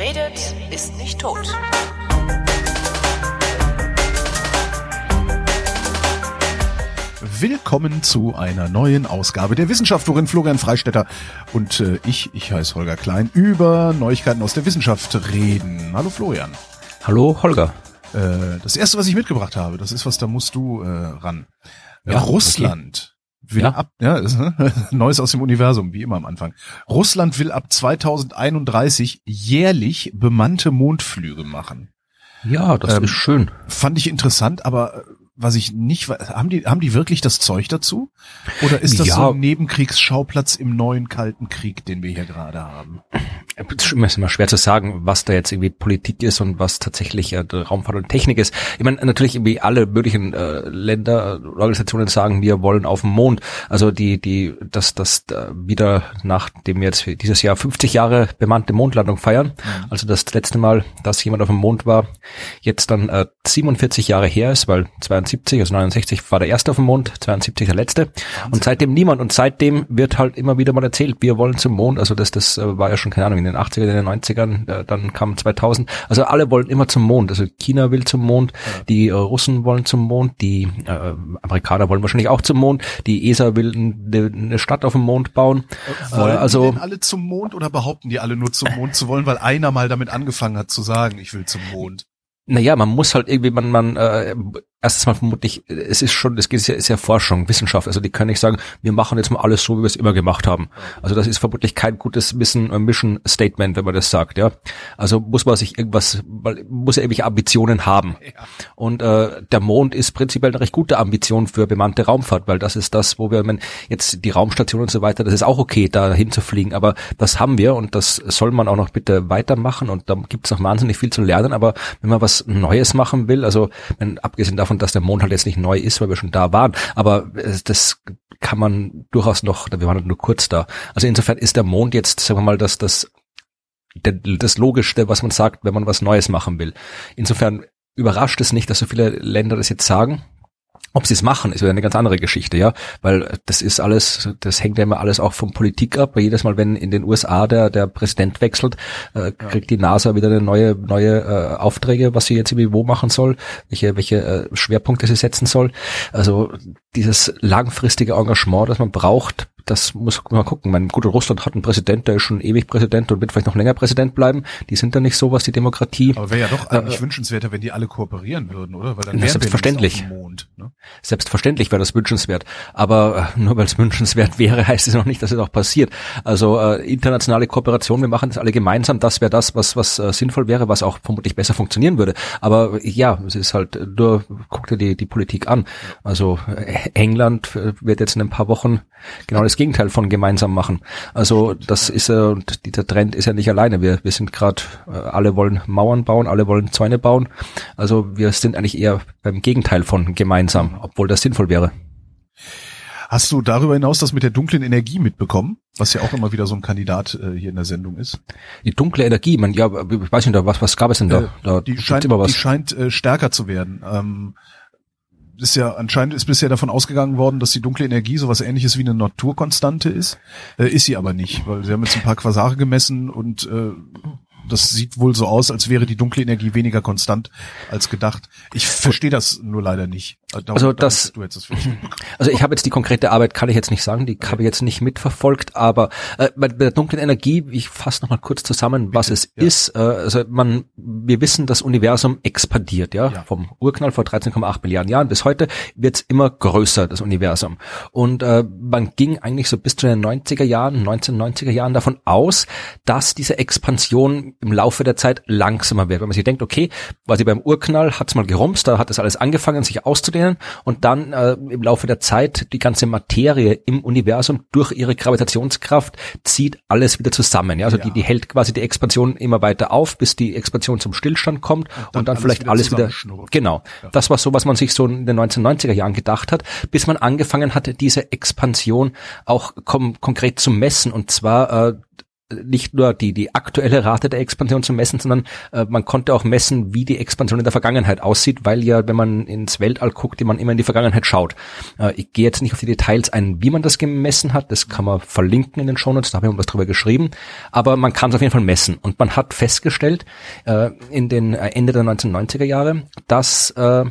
redet, ist nicht tot. Willkommen zu einer neuen Ausgabe der Wissenschaft, worin Florian Freistetter und äh, ich, ich heiße Holger Klein, über Neuigkeiten aus der Wissenschaft reden. Hallo Florian. Hallo Holger. Äh, das erste, was ich mitgebracht habe, das ist was, da musst du äh, ran. Ja, Russland okay. Will Ja. ab, ja, ist, Neues aus dem Universum, wie immer am Anfang. Russland will ab 2031 jährlich bemannte Mondflüge machen. Ja, das Ähm, ist schön. Fand ich interessant, aber äh, was ich nicht, haben die, haben die wirklich das Zeug dazu? Oder ist das Ja. so ein Nebenkriegsschauplatz im neuen Kalten Krieg, den wir hier gerade haben? Es ist immer schwer zu sagen, was da jetzt irgendwie Politik ist und was tatsächlich äh, Raumfahrt und Technik ist. Ich meine, natürlich irgendwie alle möglichen äh, Länder, Organisationen sagen, wir wollen auf den Mond. Also die, die, dass das äh, wieder nachdem wir jetzt dieses Jahr 50 Jahre bemannte Mondlandung feiern, also das letzte Mal, dass jemand auf dem Mond war, jetzt dann äh, 47 Jahre her ist, weil 72, also 69 war der erste auf dem Mond, 72 der letzte. Und seitdem niemand. Und seitdem wird halt immer wieder mal erzählt, wir wollen zum Mond. Also das, das äh, war ja schon, keine Ahnung, in den 80er, in den 90ern, äh, dann kam 2000. Also alle wollen immer zum Mond. Also China will zum Mond, die äh, Russen wollen zum Mond, die äh, Amerikaner wollen wahrscheinlich auch zum Mond, die ESA will eine, eine Stadt auf dem Mond bauen. Wollen also alle zum Mond oder behaupten die alle nur zum Mond zu wollen, weil einer mal damit angefangen hat zu sagen, ich will zum Mond? Naja, man muss halt irgendwie, man, man, äh, erstens mal vermutlich, äh, es ist schon, es geht ja, ist ja Forschung, Wissenschaft, also die können nicht sagen, wir machen jetzt mal alles so, wie wir es immer gemacht haben. Also das ist vermutlich kein gutes Mission, äh, Mission Statement, wenn man das sagt, ja. Also muss man sich irgendwas, weil- muss ja irgendwelche Ambitionen haben. Und äh, der Mond ist prinzipiell eine recht gute Ambition für bemannte Raumfahrt, weil das ist das, wo wir, wenn jetzt die Raumstation und so weiter, das ist auch okay, da hinzufliegen, aber das haben wir und das soll man auch noch bitte weitermachen und da gibt es noch wahnsinnig viel zu lernen, aber wenn man was Neues machen will, also wenn, abgesehen davon, dass der Mond halt jetzt nicht neu ist, weil wir schon da waren, aber äh, das kann man durchaus noch, wir waren nur kurz da. Also insofern ist der Mond jetzt, sagen wir mal, das, das das Logischste, was man sagt, wenn man was Neues machen will. Insofern überrascht es nicht, dass so viele Länder das jetzt sagen. Ob sie es machen, ist wieder eine ganz andere Geschichte, ja, weil das ist alles, das hängt ja immer alles auch von Politik ab. Weil jedes Mal, wenn in den USA der der Präsident wechselt, äh, kriegt die NASA wieder eine neue neue äh, Aufträge, was sie jetzt irgendwie wo machen soll, welche welche äh, Schwerpunkte sie setzen soll. Also dieses langfristige Engagement, das man braucht, das muss man gucken. Mein gut, Russland hat einen Präsident, der ist schon ewig Präsident und wird vielleicht noch länger Präsident bleiben. Die sind da nicht so, was die Demokratie. Aber wäre ja doch eigentlich wünschenswerter, wenn die alle kooperieren würden, oder? Weil dann wären selbstverständlich. Mond. Ne? Selbstverständlich wäre das wünschenswert. Aber äh, nur weil es wünschenswert wäre, heißt es noch nicht, dass es auch passiert. Also äh, internationale Kooperation, wir machen das alle gemeinsam, das wäre das, was, was äh, sinnvoll wäre, was auch vermutlich besser funktionieren würde. Aber äh, ja, es ist halt, äh, nur guck dir die, die Politik an. Also äh, England äh, wird jetzt in ein paar Wochen genau das Gegenteil von gemeinsam machen. Also das ist äh, und dieser Trend ist ja nicht alleine. Wir, wir sind gerade, äh, alle wollen Mauern bauen, alle wollen Zäune bauen. Also wir sind eigentlich eher beim Gegenteil von gemeinsam, obwohl das sinnvoll wäre. Hast du darüber hinaus das mit der dunklen Energie mitbekommen? Was ja auch immer wieder so ein Kandidat äh, hier in der Sendung ist. Die dunkle Energie, man, ja, ich weiß nicht, was, was gab es denn da? Äh, da die scheint, immer was. die scheint äh, stärker zu werden. Ähm, ist ja anscheinend ist bisher davon ausgegangen worden, dass die dunkle Energie sowas ähnliches wie eine Naturkonstante ist. Äh, ist sie aber nicht, weil sie haben jetzt ein paar Quasare gemessen und äh, das sieht wohl so aus, als wäre die dunkle Energie weniger konstant als gedacht. Ich verstehe das nur leider nicht. Äh, darum- Also das- es mitbekommen. Also ich habe jetzt die konkrete Arbeit, kann ich jetzt nicht sagen, die habe ich jetzt nicht mitverfolgt, aber äh, bei der dunklen Energie, ich fasse noch mal kurz zusammen, was es ja. ist. Äh, also man, wir wissen, das Universum expandiert, ja, Ja. vom Urknall vor 13,8 Milliarden Jahren bis heute wird's immer größer, das Universum. Und äh, man ging eigentlich so bis zu den 90er Jahren, 1990er Jahren davon aus, dass diese Expansion im Laufe der Zeit langsamer wird. Wenn man sich denkt, okay, quasi beim Urknall hat's mal gerumst, da hat das alles angefangen, sich auszudehnen und dann äh, im Laufe der Zeit die ganze Materie im Universum durch ihre Gravitationskraft zieht alles wieder zusammen. Ja? Also Ja. die, die hält quasi die Expansion immer weiter auf, bis die Expansion zum Stillstand kommt und dann dann, alles vielleicht wieder alles wieder, genau. Das war so, was man sich so in den 1990er Jahren gedacht hat, bis man angefangen hatte, diese Expansion auch kom konkret zu messen und zwar äh, nicht nur die, die aktuelle Rate der Expansion zu messen, sondern äh, man konnte auch messen, wie die Expansion in der Vergangenheit aussieht, weil ja, wenn man ins Weltall guckt, man immer in die Vergangenheit schaut. Äh, ich gehe jetzt nicht auf die Details ein, wie man das gemessen hat, das kann man verlinken in den Shownotes, da habe ich was drüber geschrieben, aber man kann es auf jeden Fall messen und man hat festgestellt äh, in den äh, Ende der 1990er Jahre, dass äh,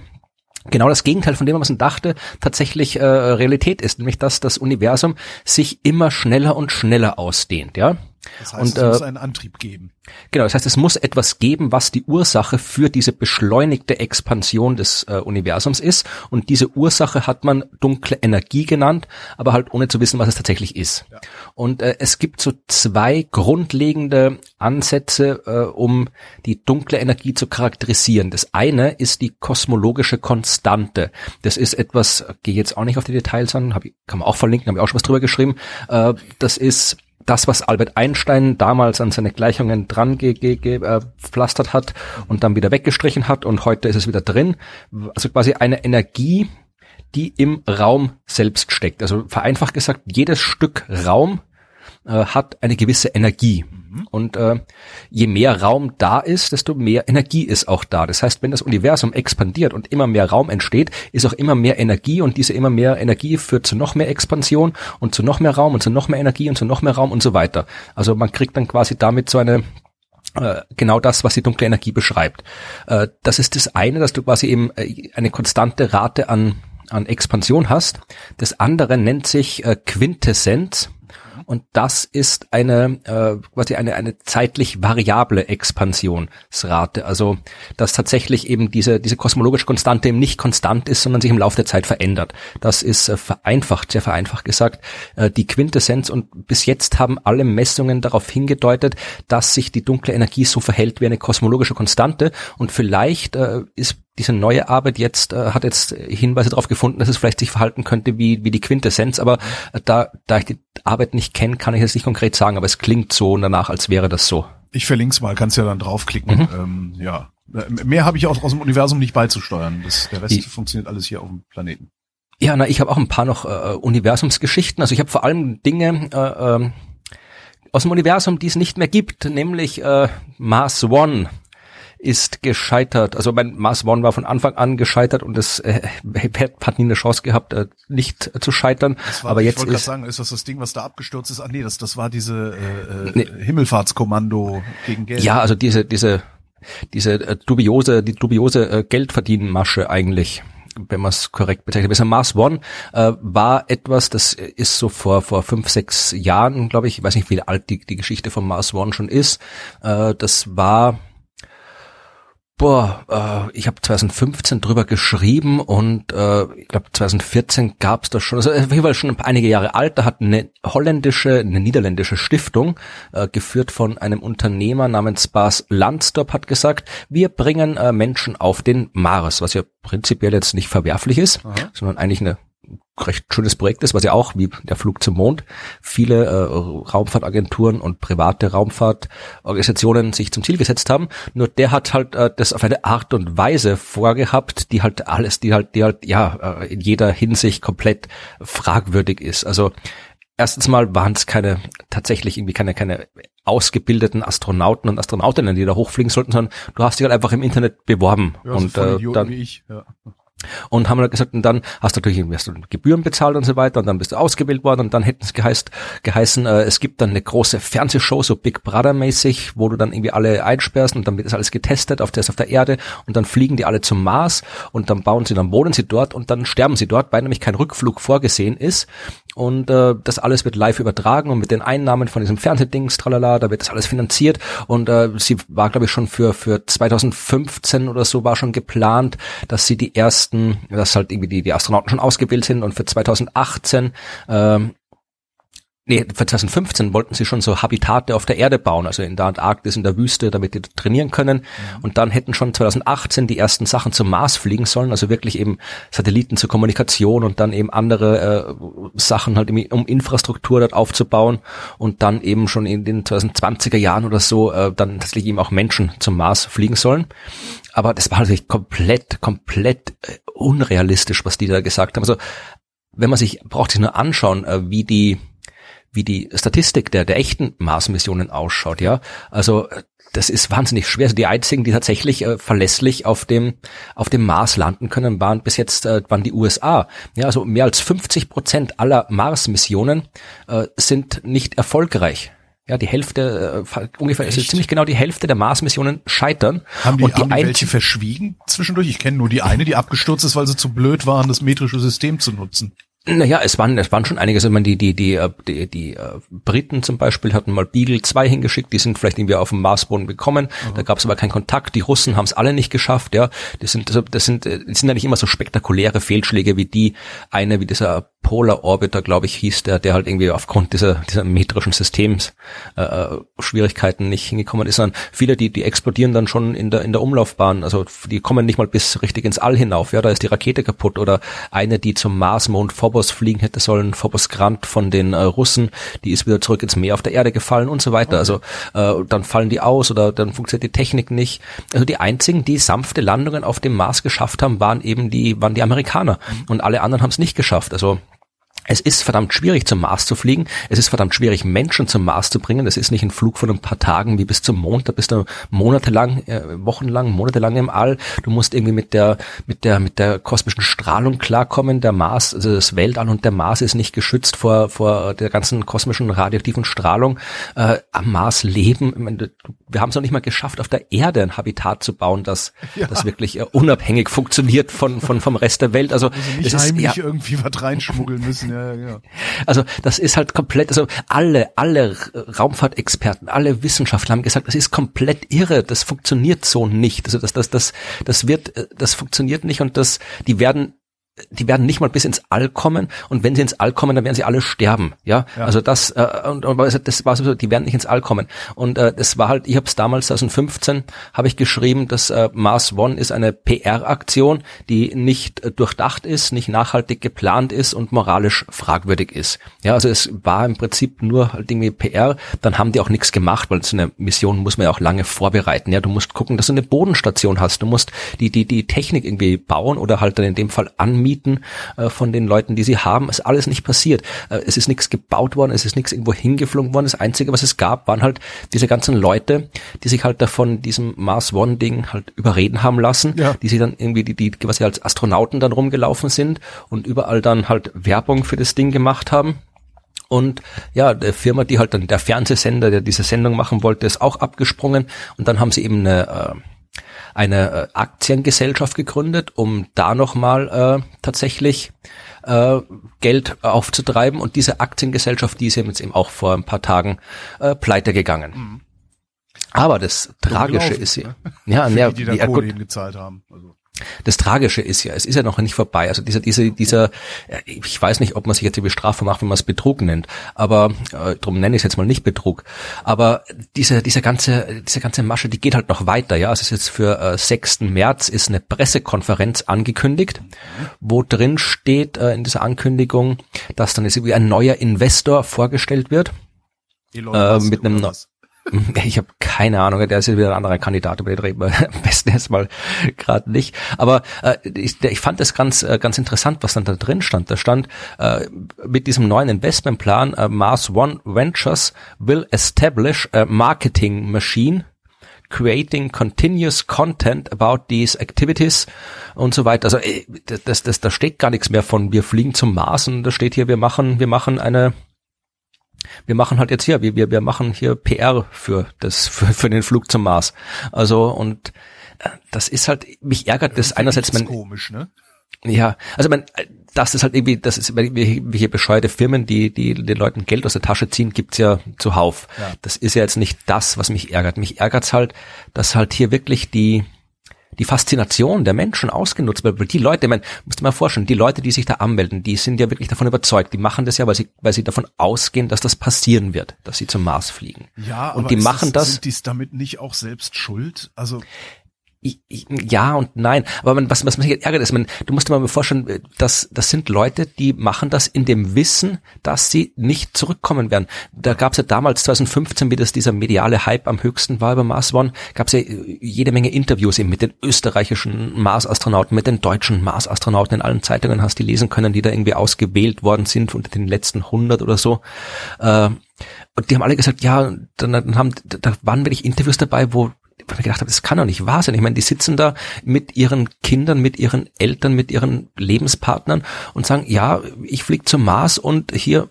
genau das Gegenteil von dem, was man dachte, tatsächlich äh, Realität ist, nämlich dass das Universum sich immer schneller und schneller ausdehnt, ja. Das heißt, und, es äh, muss einen Antrieb geben. Genau, das heißt, es muss etwas geben, was die Ursache für diese beschleunigte Expansion des äh, Universums ist. Und diese Ursache hat man dunkle Energie genannt, aber halt ohne zu wissen, was es tatsächlich ist. Ja. Und äh, es gibt so zwei grundlegende Ansätze, äh, um die dunkle Energie zu charakterisieren. Das eine ist die kosmologische Konstante. Das ist etwas, gehe jetzt auch nicht auf die Details an, hab kann man auch verlinken, habe ich auch schon was drüber geschrieben. Äh, das ist das, was Albert Einstein damals an seine Gleichungen dran gepflastert ge, ge, äh, hat und dann wieder weggestrichen hat und heute ist es wieder drin. Also quasi eine Energie, die im Raum selbst steckt. Also vereinfacht gesagt, jedes Stück Raum äh, hat eine gewisse Energie. Mhm. Und äh, je mehr Raum da ist, desto mehr Energie ist auch da. Das heißt, wenn das Universum expandiert und immer mehr Raum entsteht, ist auch immer mehr Energie und diese immer mehr Energie führt zu noch mehr Expansion und zu noch mehr Raum und zu noch mehr Energie und zu noch mehr Raum und so weiter. Also man kriegt dann quasi damit so eine äh, genau das, was die dunkle Energie beschreibt. Äh, das ist das eine, dass du quasi eben äh, eine konstante Rate an an Expansion hast. Das andere nennt sich Quintessenz und das ist eine äh, quasi eine eine zeitlich variable Expansionsrate, also dass tatsächlich eben diese diese kosmologische Konstante eben nicht konstant ist, sondern sich im Laufe der Zeit verändert. Das ist äh, vereinfacht, sehr vereinfacht gesagt, äh, die Quintessenz und bis jetzt haben alle Messungen darauf hingedeutet, dass sich die dunkle Energie so verhält wie eine kosmologische Konstante. Und vielleicht äh, ist diese neue Arbeit jetzt äh, hat jetzt Hinweise darauf gefunden, dass es vielleicht sich verhalten könnte wie wie die Quintessenz, aber äh, da da ich die Arbeit nicht kenne, kann ich jetzt nicht konkret sagen, aber es klingt so danach, als wäre das so. Ich verlink's mal, kannst ja dann draufklicken. Mhm. Ähm, ja, mehr habe ich auch aus dem Universum nicht beizusteuern. Das, der Rest die, funktioniert alles hier auf dem Planeten. Ja, na, ich habe auch ein paar noch äh, Universumsgeschichten. Also ich habe vor allem Dinge äh, äh, aus dem Universum, die es nicht mehr gibt, nämlich äh, Mars One ist gescheitert. Also mein Mars One war von Anfang an gescheitert und es äh, hat nie eine Chance gehabt, äh, nicht zu scheitern. War, Aber ich jetzt ist sagen, ist das das Ding, was da abgestürzt ist? Ah nee, das das war diese äh, äh nee. Himmelfahrtskommando gegen Geld. Ja, also diese diese diese äh, dubiose die dubiose äh, Geldverdienenmasche eigentlich wenn man es korrekt bezeichnet. Besser Mars One äh, war etwas, das ist so vor vor fünf, sechs Jahren, glaube ich, ich weiß nicht, wie alt die, die Geschichte von Mars One schon ist. Äh, das war Boah, äh, ich habe 2015 drüber geschrieben und äh, ich glaube 2014 gab es das schon, also auf jeden Fall schon einige Jahre alt, da hat eine holländische, eine niederländische Stiftung, äh, geführt von einem Unternehmer namens Bas Landstorp, hat gesagt, wir bringen äh, Menschen auf den Mars, was ja prinzipiell jetzt nicht verwerflich ist, Aha. sondern eigentlich eine recht schönes Projekt ist, was ja auch wie der Flug zum Mond viele äh, Raumfahrtagenturen und private Raumfahrtorganisationen sich zum Ziel gesetzt haben. Nur der hat halt äh, das auf eine Art und Weise vorgehabt, die halt alles, die halt, die halt ja äh, in jeder Hinsicht komplett fragwürdig ist. Also erstens mal waren es keine tatsächlich irgendwie keine keine ausgebildeten Astronauten und Astronautinnen, die da hochfliegen sollten, sondern du hast dich halt einfach im Internet beworben ja, und äh, dann, ja und haben halt gesagt, und dann hast du natürlich hast du Gebühren bezahlt und so weiter und dann bist du ausgewählt worden und dann hätten es geheißt, geheißen, äh, es gibt dann eine große Fernsehshow, so Big Brother mäßig, wo du dann irgendwie alle einsperrst und dann wird das alles getestet auf der, auf der Erde und dann fliegen die alle zum Mars und dann bauen sie, dann wohnen sie dort und dann sterben sie dort, weil nämlich kein Rückflug vorgesehen ist und äh, das alles wird live übertragen und mit den Einnahmen von diesem Fernsehdings, tralala, da wird das alles finanziert. Und äh, sie war glaube ich schon für für 2015 oder so war schon geplant, dass sie die ersten dass halt irgendwie die, die Astronauten schon ausgebildet sind. Und für 2018 ähm, Nee, für 2015 wollten sie schon so Habitate auf der Erde bauen, also in der Antarktis, in der Wüste, damit die trainieren können. Mhm. Und dann hätten schon 2018 die ersten Sachen zum Mars fliegen sollen, also wirklich eben Satelliten zur Kommunikation und dann eben andere äh, Sachen halt, um Infrastruktur dort aufzubauen und dann eben schon in den 2020er Jahren oder so äh, dann tatsächlich eben auch Menschen zum Mars fliegen sollen. Aber das war natürlich komplett, komplett äh, unrealistisch, was die da gesagt haben. Also wenn man sich, braucht sich nur anschauen, äh, wie die wie die Statistik der, der echten Mars-Missionen ausschaut, ja. Also das ist wahnsinnig schwer. Also die einzigen, die tatsächlich äh, verlässlich auf dem auf dem Mars landen können, waren bis jetzt äh, waren die USA. Ja, also mehr als 50 Prozent aller Mars-Missionen äh, sind nicht erfolgreich. Ja, die Hälfte, äh, ungefähr, Echt? ist ziemlich genau die Hälfte der Mars-Missionen scheitern. Haben die, und die, haben die welche verschwiegen zwischendurch? Ich kenne nur die eine, die abgestürzt ist, weil sie zu blöd waren, das metrische System zu nutzen. Naja, es waren, es waren schon einige, also ich meine, die, die, die, äh, die, die äh, Briten zum Beispiel hatten mal Beagle 2 hingeschickt, die sind vielleicht irgendwie auf dem Marsboden gekommen, mhm. da gab es aber keinen Kontakt, die Russen haben es alle nicht geschafft, ja. Das sind, also das sind, das sind ja nicht immer so spektakuläre Fehlschläge wie die eine, wie dieser Polar Orbiter, glaube ich, hieß der, der halt irgendwie aufgrund dieser, dieser metrischen Systems äh, äh, Schwierigkeiten nicht hingekommen ist, sondern viele, die, die explodieren dann schon in der, in der Umlaufbahn. Also die kommen nicht mal bis richtig ins All hinauf. Ja, da ist die Rakete kaputt. Oder eine, die zum Mars, Mond, Phobos fliegen hätte sollen, Phobos Grant von den äh, Russen, die ist wieder zurück ins Meer auf der Erde gefallen und so weiter. Okay. Also äh, dann fallen die aus oder dann funktioniert die Technik nicht. Also die einzigen, die sanfte Landungen auf dem Mars geschafft haben, waren eben die, waren die Amerikaner. Mhm. Und alle anderen haben es nicht geschafft. Also es ist verdammt schwierig zum Mars zu fliegen. Es ist verdammt schwierig Menschen zum Mars zu bringen. Das ist nicht ein Flug von ein paar Tagen wie bis zum Mond. Da bist du monatelang, äh, wochenlang, monatelang im All. Du musst irgendwie mit der mit der mit der kosmischen Strahlung klarkommen. Der Mars, also das Weltall und der Mars ist nicht geschützt vor vor der ganzen kosmischen radioaktiven Strahlung. Äh, am Mars leben. Meine, wir haben es noch nicht mal geschafft, auf der Erde ein Habitat zu bauen, das ja. das wirklich äh, unabhängig funktioniert von von vom Rest der Welt. Also, also nicht heimlich ist, ja, irgendwie was reinschmuggeln müssen. Ja ja. Also das ist halt komplett, also alle, alle Raumfahrtexperten, alle Wissenschaftler haben gesagt, das ist komplett irre, das funktioniert so nicht. Also das, das, das, das wird, äh, das funktioniert nicht und das, die werden die werden nicht mal bis ins All kommen und wenn sie ins All kommen, dann werden sie alle sterben, ja. ja. Also das äh, und, und das war so, die werden nicht ins All kommen und äh, das war halt, ich habe es damals 2015 habe ich geschrieben, dass äh, Mars One ist eine PR-Aktion, die nicht äh, durchdacht ist, nicht nachhaltig geplant ist und moralisch fragwürdig ist. Ja, also es war im Prinzip nur halt irgendwie PR. Dann haben die auch nichts gemacht, weil so eine Mission muss man ja auch lange vorbereiten. Ja, du musst gucken, dass du eine Bodenstation hast. Du musst die die die Technik irgendwie bauen oder halt dann in dem Fall anmieten mieten äh, von den Leuten, die sie haben. Ist alles nicht passiert. Äh, es ist nichts gebaut worden, es ist nichts irgendwo hingeflogen worden. Das Einzige, was es gab, waren halt diese ganzen Leute, die sich halt davon diesem Mars One Ding halt überreden haben lassen, ja. die sie dann irgendwie, die, die quasi als Astronauten dann rumgelaufen sind und überall dann halt Werbung für das Ding gemacht haben. Und ja, der Firma, die halt dann der Fernsehsender, der diese Sendung machen wollte, ist auch abgesprungen. Und dann haben sie eben eine äh, eine äh, Aktiengesellschaft gegründet, um da nochmal äh, tatsächlich äh, Geld aufzutreiben. Und diese Aktiengesellschaft, die ist jetzt eben auch vor ein paar Tagen äh, pleite gegangen. Mhm. Aber das Tragische ist ja, ne? ja, ja, die, die da ja, Kohle gezahlt haben. Also. Das Tragische ist ja, es ist ja noch nicht vorbei. Also dieser, dieser, dieser, ich weiß nicht, ob man sich jetzt die Bestrafung macht, wenn man es Betrug nennt, aber äh, darum nenne ich es jetzt mal nicht Betrug. Aber diese, diese ganze, diese ganze Masche, die geht halt noch weiter. Ja, es ist jetzt für äh, 6. März ist eine Pressekonferenz angekündigt, wo drin steht äh, in dieser Ankündigung, dass dann jetzt irgendwie ein neuer Investor vorgestellt wird. Äh, mit einem Ich habe keine Ahnung, der ist ja wieder ein anderer Kandidat, über den reden wir am besten erstmal gerade nicht. Aber äh, ich, ich fand das ganz, äh, ganz interessant, was dann da drin stand. Da stand äh, mit diesem neuen Investmentplan, äh, Mars One Ventures will establish a marketing machine creating continuous content about these activities und so weiter. Also äh, das, das, da steht gar nichts mehr von wir fliegen zum Mars und da steht hier, wir machen, wir machen eine wir machen halt jetzt hier, wir, wir, wir machen hier PR für das, für, für den Flug zum Mars. Also, und äh, das ist halt, mich ärgert das, das einerseits man. komisch, ne? Ja, also man, das ist halt irgendwie, das ist wie hier bescheuerte Firmen, die, die den Leuten Geld aus der Tasche ziehen, gibt's ja zuhauf. Ja. Das ist ja jetzt nicht das, was mich ärgert. Mich ärgert's halt, dass halt hier wirklich die, die Faszination der Menschen ausgenutzt wird. Weil die Leute, man muss dir mal vorstellen, die Leute, die sich da anmelden, die sind ja wirklich davon überzeugt. Die machen das ja, weil sie, weil sie davon ausgehen, dass das passieren wird, dass sie zum Mars fliegen. Ja, und die machen das, das. Sind die damit nicht auch selbst schuld? Also ja und nein. Aber man, was, was mich ärgert ist, man, du musst dir mal vorstellen, dass das sind Leute, die machen das in dem Wissen, dass sie nicht zurückkommen werden. Da gab es ja damals 2015, wie das dieser mediale Hype am höchsten war über Mars One, gab es ja jede Menge Interviews eben mit den österreichischen Mars-Astronauten, mit den deutschen Mars-Astronauten in allen Zeitungen hast du lesen können, die da irgendwie ausgewählt worden sind unter den letzten 100 oder so. Äh, und die haben alle gesagt, ja, dann, dann haben, da waren wirklich Interviews dabei, wo ich mir gedacht habe, das kann doch nicht wahr sein. Ich meine, die sitzen da mit ihren Kindern, mit ihren Eltern, mit ihren Lebenspartnern und sagen, ja, ich fliege zum Mars und hier,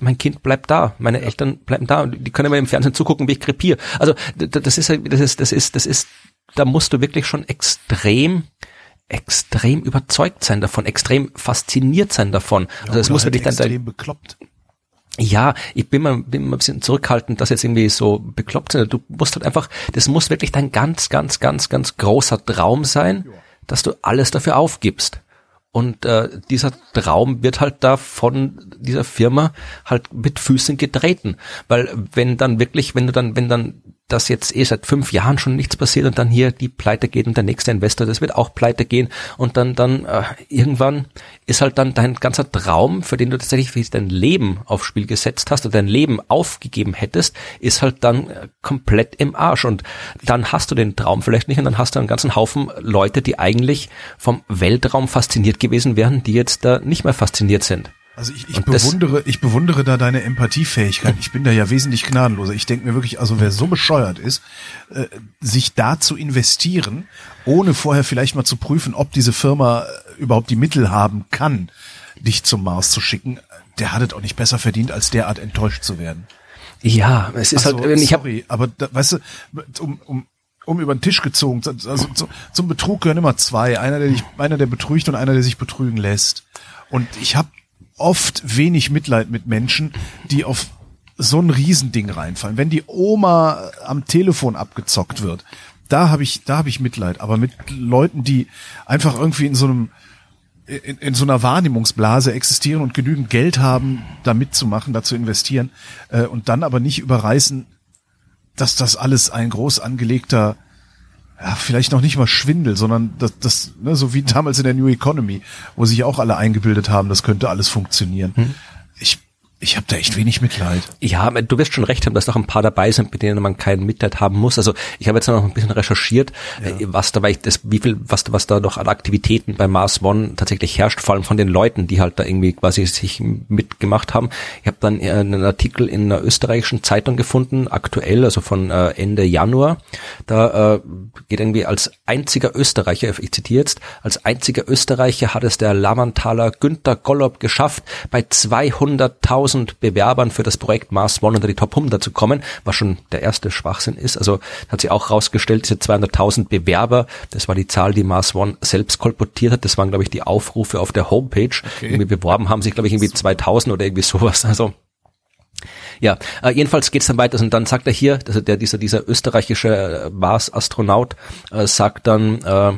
mein Kind bleibt da, meine Eltern bleiben da und die können mir im Fernsehen zugucken, wie ich krepiere. Also das ist, das ist, das ist, das ist, da musst du wirklich schon extrem extrem überzeugt sein davon, extrem fasziniert sein davon. Also es muss halt wirklich dann extrem bekloppt. Ja, ich bin mal, bin mal ein bisschen zurückhaltend, dass jetzt irgendwie so bekloppt sind. Du musst halt einfach, das muss wirklich dein ganz, ganz, ganz, ganz großer Traum sein, dass du alles dafür aufgibst. Und äh, dieser Traum wird halt da von dieser Firma halt mit Füßen getreten. Weil wenn dann wirklich, wenn du dann, wenn dann dass jetzt eh seit fünf Jahren schon nichts passiert und dann hier die Pleite geht und der nächste Investor, das wird auch Pleite gehen und dann dann äh, irgendwann ist halt dann dein ganzer Traum, für den du tatsächlich dein Leben aufs Spiel gesetzt hast oder dein Leben aufgegeben hättest, ist halt dann äh, komplett im Arsch und dann hast du den Traum vielleicht nicht und dann hast du einen ganzen Haufen Leute, die eigentlich vom Weltraum fasziniert gewesen wären, die jetzt da nicht mehr fasziniert sind. Also ich, ich bewundere, ich bewundere da deine Empathiefähigkeit. Ich bin da ja wesentlich gnadenloser. Ich denke mir wirklich, also wer so bescheuert ist, äh, sich da zu investieren, ohne vorher vielleicht mal zu prüfen, ob diese Firma äh, überhaupt die Mittel haben kann, dich zum Mars zu schicken, der hat es auch nicht besser verdient, als derart enttäuscht zu werden. Ja, es ist also, halt, wenn ich sorry, aber da, weißt du, um, um, um über den Tisch gezogen, also zum, zum Betrug gehören immer zwei, einer der dich, einer der betrügt und einer der sich betrügen lässt. Und ich habe oft wenig Mitleid mit Menschen, die auf so ein Riesending reinfallen. Wenn die Oma am Telefon abgezockt wird, da habe ich, da habe ich Mitleid. Aber mit Leuten, die einfach irgendwie in so einem in, in so einer Wahrnehmungsblase existieren und genügend Geld haben, da mitzumachen, da zu investieren äh, und dann aber nicht überreißen, dass das alles ein groß angelegter ja, vielleicht noch nicht mal Schwindel, sondern das, das ne, so wie damals in der New Economy, wo sich auch alle eingebildet haben, das könnte alles funktionieren. Hm. Ich ich habe da echt wenig Mitleid. Ja, du wirst schon recht haben, dass noch ein paar dabei sind, mit denen man kein Mitleid haben muss. Also ich habe jetzt noch ein bisschen recherchiert, ja. Äh, was da, weil ich das, wie viel, was, was da noch an Aktivitäten bei Mars One tatsächlich herrscht, vor allem von den Leuten, die halt da irgendwie quasi sich mitgemacht haben. Ich habe dann äh, einen Artikel in einer österreichischen Zeitung gefunden, aktuell, also von äh, Ende Januar. Da geht irgendwie als einziger Österreicher, ich zitiere jetzt, als einziger Österreicher hat es der Lamantaler Günther Gollob geschafft, bei 200.000 1000 Bewerbern für das Projekt Mars One unter die Top 100 zu kommen, was schon der erste Schwachsinn ist. Also hat sie auch rausgestellt, diese 200.000 Bewerber, das war die Zahl, die Mars One selbst kolportiert hat. Das waren, glaube ich, die Aufrufe auf der Homepage. Okay. Irgendwie beworben haben sich, glaube ich, irgendwie 2000 oder irgendwie sowas. Also ja, äh, jedenfalls geht's dann weiter und dann sagt er hier, also der dieser dieser österreichische äh, Mars-Astronaut äh, sagt dann, äh,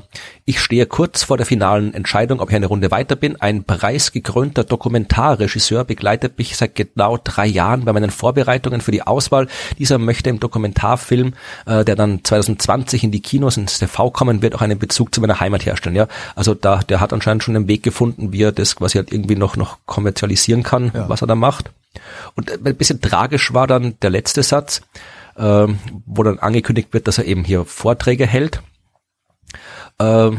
ich stehe kurz vor der finalen Entscheidung, ob ich eine Runde weiter bin. Ein preisgekrönter Dokumentarregisseur begleitet mich seit genau drei Jahren bei meinen Vorbereitungen für die Auswahl. Dieser möchte im Dokumentarfilm, äh, der dann 2020 in die Kinos ins TV kommen wird, auch einen Bezug zu meiner Heimat herstellen. Ja, also da der hat anscheinend schon einen Weg gefunden, wie er das quasi halt irgendwie noch noch kommerzialisieren kann, ja. was er da macht. Und ein bisschen tragisch war dann der letzte Satz, äh, wo dann angekündigt wird, dass er eben hier Vorträge hält äh,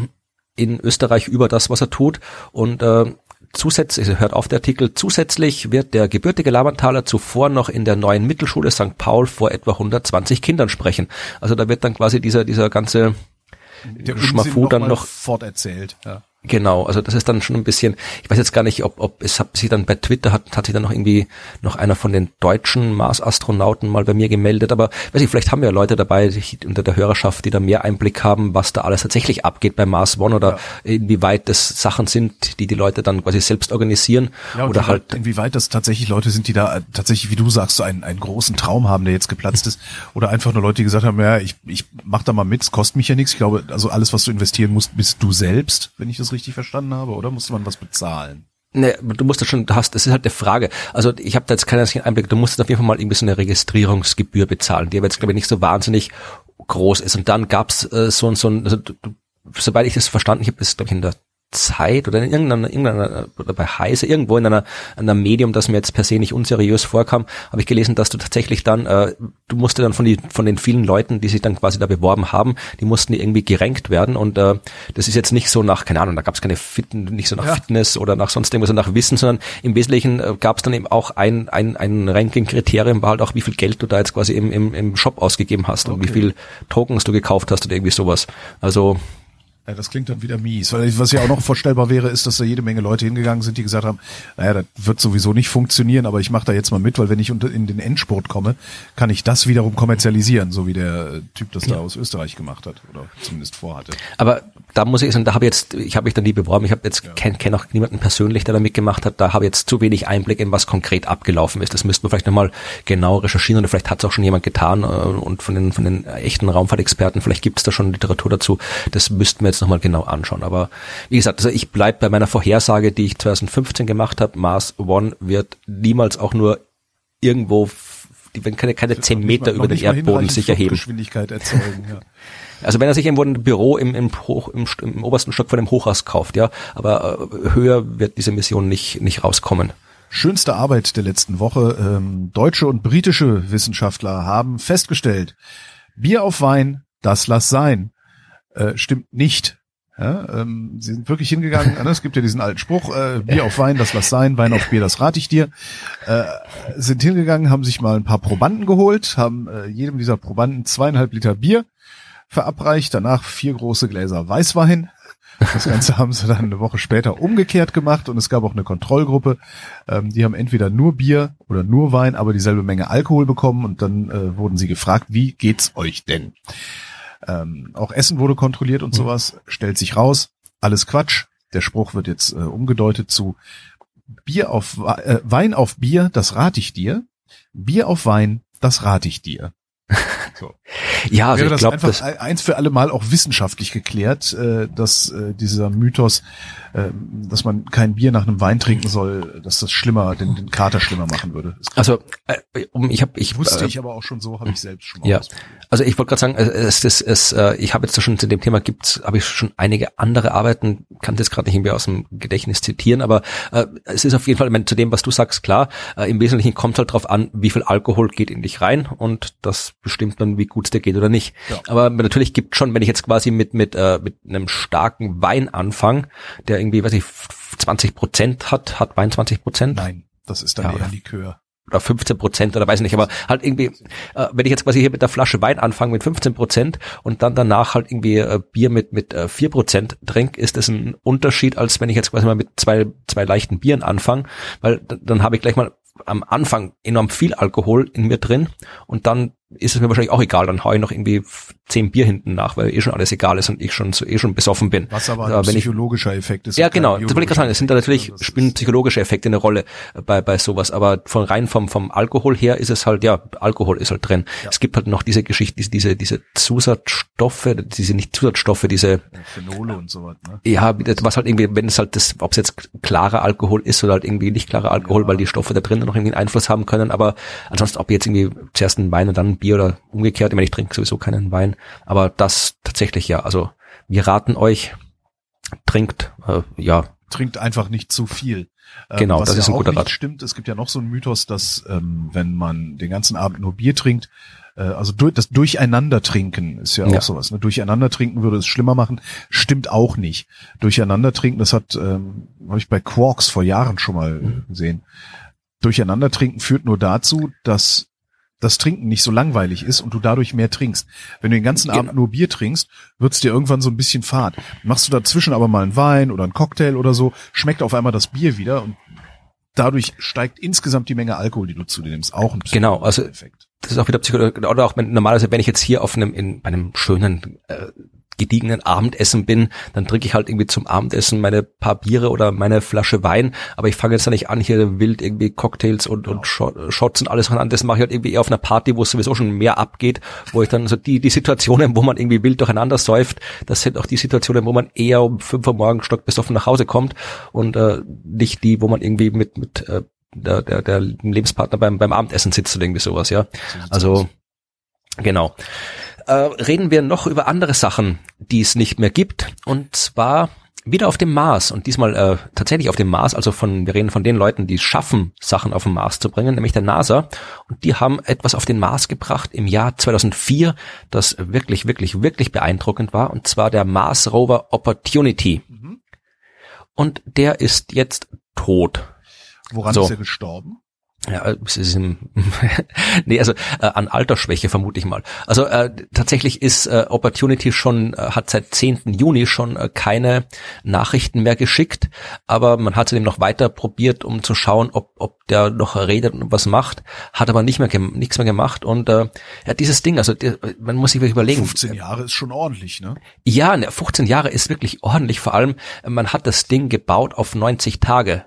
in Österreich über das, was er tut. Und äh, zusätzlich, hört auf der Artikel, zusätzlich wird der gebürtige Labertaler zuvor noch in der neuen Mittelschule St. Paul vor etwa 120 Kindern sprechen. Also da wird dann quasi dieser, dieser ganze Schmafu dann noch forterzählt. Ja. Genau, also das ist dann schon ein bisschen, ich weiß jetzt gar nicht, ob, ob es hat sich dann bei Twitter hat, hat sich dann noch irgendwie noch einer von den deutschen Mars-Astronauten mal bei mir gemeldet, aber weiß ich, vielleicht haben wir ja Leute dabei die, unter der Hörerschaft, die da mehr Einblick haben, was da alles tatsächlich abgeht bei Mars One oder ja. inwieweit das Sachen sind, die die Leute dann quasi selbst organisieren ja, oder halt. Inwieweit das tatsächlich Leute sind, die da tatsächlich, wie du sagst, so einen, einen großen Traum haben, der jetzt geplatzt ist oder einfach nur Leute, die gesagt haben, ja, ich, ich mach da mal mit, es kostet mich ja nichts. Ich glaube, also alles, was du investieren musst, bist du selbst, wenn ich das richtig verstanden habe, oder musste man was bezahlen? Ne, du musst das schon, du hast, das ist halt eine Frage. Also ich habe da jetzt keinen Einblick, du musst auf jeden Fall mal irgendwie so eine Registrierungsgebühr bezahlen. Die aber jetzt, glaube ich, nicht so wahnsinnig groß ist. Und dann gab's äh, so, so ein, also, du, soweit ich das verstanden habe, ist glaube ich in der Zeit oder in irgendeiner, irgendeiner oder bei Heise, irgendwo in einer, einer Medium, das mir jetzt per se nicht unseriös vorkam, habe ich gelesen, dass du tatsächlich dann, äh, du musste dann von, die, von den vielen Leuten, die sich dann quasi da beworben haben, die mussten irgendwie gerankt werden und äh, das ist jetzt nicht so nach, keine Ahnung, da gab es keine Fit nicht so nach ja. Fitness oder nach sonst irgendwas, sondern nach Wissen, sondern im Wesentlichen äh, gab es dann eben auch ein, ein, ein Ranking-Kriterium, war halt auch, wie viel Geld du da jetzt quasi im, im, im Shop ausgegeben hast okay. und wie viel Tokens du gekauft hast oder irgendwie sowas. Also ja, das klingt dann wieder mies. Was ja auch noch vorstellbar wäre, ist, dass da jede Menge Leute hingegangen sind, die gesagt haben, naja, das wird sowieso nicht funktionieren, aber ich mache da jetzt mal mit, weil wenn ich unter, in den Endsport komme, kann ich das wiederum kommerzialisieren, so wie der Typ das ja. da aus Österreich gemacht hat oder zumindest vorhatte. Aber da muss ich sagen, da habe jetzt, ich habe mich dann nie beworben, ich habe jetzt ja. kenne kenn auch niemanden persönlich, der da mitgemacht hat, da habe ich jetzt zu wenig Einblick in was konkret abgelaufen ist. Das müsste man vielleicht nochmal genau recherchieren oder vielleicht hat es auch schon jemand getan äh, und von den von den echten Raumfahrtexperten, vielleicht gibt es da schon Literatur dazu. Das müssten wir jetzt nochmal genau anschauen. Aber wie gesagt, also ich bleib bei meiner Vorhersage, die ich 2015 gemacht habe. Mars One wird niemals auch nur irgendwo, die werden keine, keine zehn Meter über den Erdboden sich erheben. Geschwindigkeit erzeugen, ja. Also wenn er sich irgendwo ein Büro im, im, Hoch, im, im obersten Stock von dem Hochhaus kauft, ja, aber äh, höher wird diese Mission nicht, nicht rauskommen. Schönste Arbeit der letzten Woche. Ähm, deutsche und britische Wissenschaftler haben festgestellt, Bier auf Wein, das lass sein. Äh, stimmt nicht. Ja, ähm, sie sind wirklich hingegangen. Ne, es gibt ja diesen alten Spruch: äh, Bier auf Wein, das lass sein. Wein auf Bier, das rate ich dir. Äh, sind hingegangen, haben sich mal ein paar Probanden geholt, haben äh, jedem dieser Probanden zweieinhalb Liter Bier verabreicht. Danach vier große Gläser Weißwein. Das Ganze haben sie dann eine Woche später umgekehrt gemacht und es gab auch eine Kontrollgruppe. Ähm, die haben entweder nur Bier oder nur Wein, aber dieselbe Menge Alkohol bekommen und dann äh, wurden sie gefragt, wie geht's euch denn? Ähm, auch Essen wurde kontrolliert und mhm. sowas. Stellt sich raus, alles Quatsch. Der Spruch wird jetzt äh, umgedeutet zu Bier auf äh, Wein auf Bier, das rate ich dir. Bier auf Wein, das rate ich dir. So. Ja, also Wäre das einfach eins für alle Mal auch wissenschaftlich geklärt, äh, dass äh, dieser Mythos, äh, dass man kein Bier nach einem Wein trinken soll, dass das schlimmer, den, den Kater schlimmer machen würde. Also äh, um, ich habe, ich wusste äh, ich aber auch schon so, habe ich selbst schon mal. Ja, also ich wollte gerade sagen, es, es, es, äh, ich habe jetzt schon zu dem Thema gibt's, habe ich schon einige andere Arbeiten, kann das gerade nicht irgendwie aus dem Gedächtnis zitieren, aber äh, es ist auf jeden Fall, wenn, zu dem, was du sagst, klar. Äh, Im Wesentlichen kommt halt drauf an, wie viel Alkohol geht in dich rein und das bestimmt dann, wie gut es dir geht oder nicht. Ja. Aber natürlich gibt schon, wenn ich jetzt quasi mit mit äh, mit einem starken Wein anfange, der irgendwie, weiß ich, 20 Prozent hat, hat Wein 20 Prozent? Nein, das ist dann ja, eher Likör oder 15 Prozent oder weiß nicht, aber halt irgendwie, äh, wenn ich jetzt quasi hier mit der Flasche Wein anfange mit 15 Prozent und dann danach halt irgendwie äh, Bier mit mit äh, 4 Prozent trinke, ist das ein Unterschied, als wenn ich jetzt quasi mal mit zwei zwei leichten Bieren anfange, weil dann habe ich gleich mal am Anfang enorm viel Alkohol in mir drin und dann ist es mir wahrscheinlich auch egal, dann hau ich noch irgendwie zehn Bier hinten nach, weil eh schon alles egal ist und ich schon so eh schon besoffen bin. Was aber ein ja, psychologischer ich, Effekt ist. Ja, genau. Das wollte ich gerade sagen. Es sind da natürlich, spielen psychologische Effekte eine Rolle bei, bei sowas. Aber von rein vom, vom Alkohol her ist es halt, ja, Alkohol ist halt drin. Ja. Es gibt halt noch diese Geschichte, diese, diese, diese Zusatzstoffe, diese nicht Zusatzstoffe, diese. Phenole und sowas, ne? Ja, was halt irgendwie, wenn es halt das, ob es jetzt klarer Alkohol ist oder halt irgendwie nicht klarer Alkohol, ja. weil die Stoffe da drin noch irgendwie einen Einfluss haben können. Aber ansonsten, ob jetzt irgendwie zuerst ein Wein und dann Bier oder umgekehrt, ich meine, ich trinke sowieso keinen Wein, aber das tatsächlich ja. Also wir raten euch, trinkt, äh, ja. Trinkt einfach nicht zu viel. Ähm, genau, Was das ja ist ein guter Rat. Stimmt, es gibt ja noch so einen Mythos, dass ähm, wenn man den ganzen Abend nur Bier trinkt, äh, also durch, das Durcheinander trinken ist ja auch ja. sowas. Ne? Durcheinander trinken würde es schlimmer machen, stimmt auch nicht. Durcheinander trinken, das hat ähm, habe ich bei Quarks vor Jahren schon mal mhm. gesehen. Durcheinander trinken führt nur dazu, dass das Trinken nicht so langweilig ist und du dadurch mehr trinkst. Wenn du den ganzen genau. Abend nur Bier trinkst, wird's dir irgendwann so ein bisschen fad. Machst du dazwischen aber mal einen Wein oder einen Cocktail oder so, schmeckt auf einmal das Bier wieder und dadurch steigt insgesamt die Menge Alkohol, die du zu dir nimmst. Auch ein Genau, also Effekt. das ist auch wieder Psychologie. Oder auch normalerweise, wenn ich jetzt hier auf einem, in einem schönen äh, gediegenen Abendessen bin, dann trinke ich halt irgendwie zum Abendessen meine paar Biere oder meine Flasche Wein, aber ich fange jetzt da nicht an, hier wild irgendwie Cocktails und, und Shots und alles an. Das mache ich halt irgendwie eher auf einer Party, wo es sowieso schon mehr abgeht, wo ich dann so die, die Situationen, wo man irgendwie wild durcheinander säuft, das sind auch die Situationen, wo man eher um fünf Uhr morgens stockbesoffen nach Hause kommt und äh, nicht die, wo man irgendwie mit, mit äh, der, der, der Lebenspartner beim, beim Abendessen sitzt oder irgendwie sowas, ja. Also, genau. Äh, reden wir noch über andere Sachen, die es nicht mehr gibt. Und zwar wieder auf dem Mars und diesmal äh, tatsächlich auf dem Mars, also von, wir reden von den Leuten, die es schaffen, Sachen auf den Mars zu bringen, nämlich der NASA. Und die haben etwas auf den Mars gebracht im Jahr 2004, das wirklich, wirklich, wirklich beeindruckend war, und zwar der Mars Rover Opportunity. Mhm. Und der ist jetzt tot. Woran so. ist er gestorben? Ja, es ist im, nee, also äh, an Altersschwäche vermute ich mal. Also äh, tatsächlich ist äh, Opportunity schon, äh, hat seit 10. Juni schon äh, keine Nachrichten mehr geschickt, aber man hat es eben noch weiter probiert, um zu schauen, ob, ob der noch redet und was macht, hat aber nicht mehr nichts mehr gemacht und äh, ja, dieses Ding, also die, man muss sich wirklich überlegen. 15 Jahre ist schon ordentlich, ne? Ja, 15 Jahre ist wirklich ordentlich, vor allem man hat das Ding gebaut auf 90 Tage.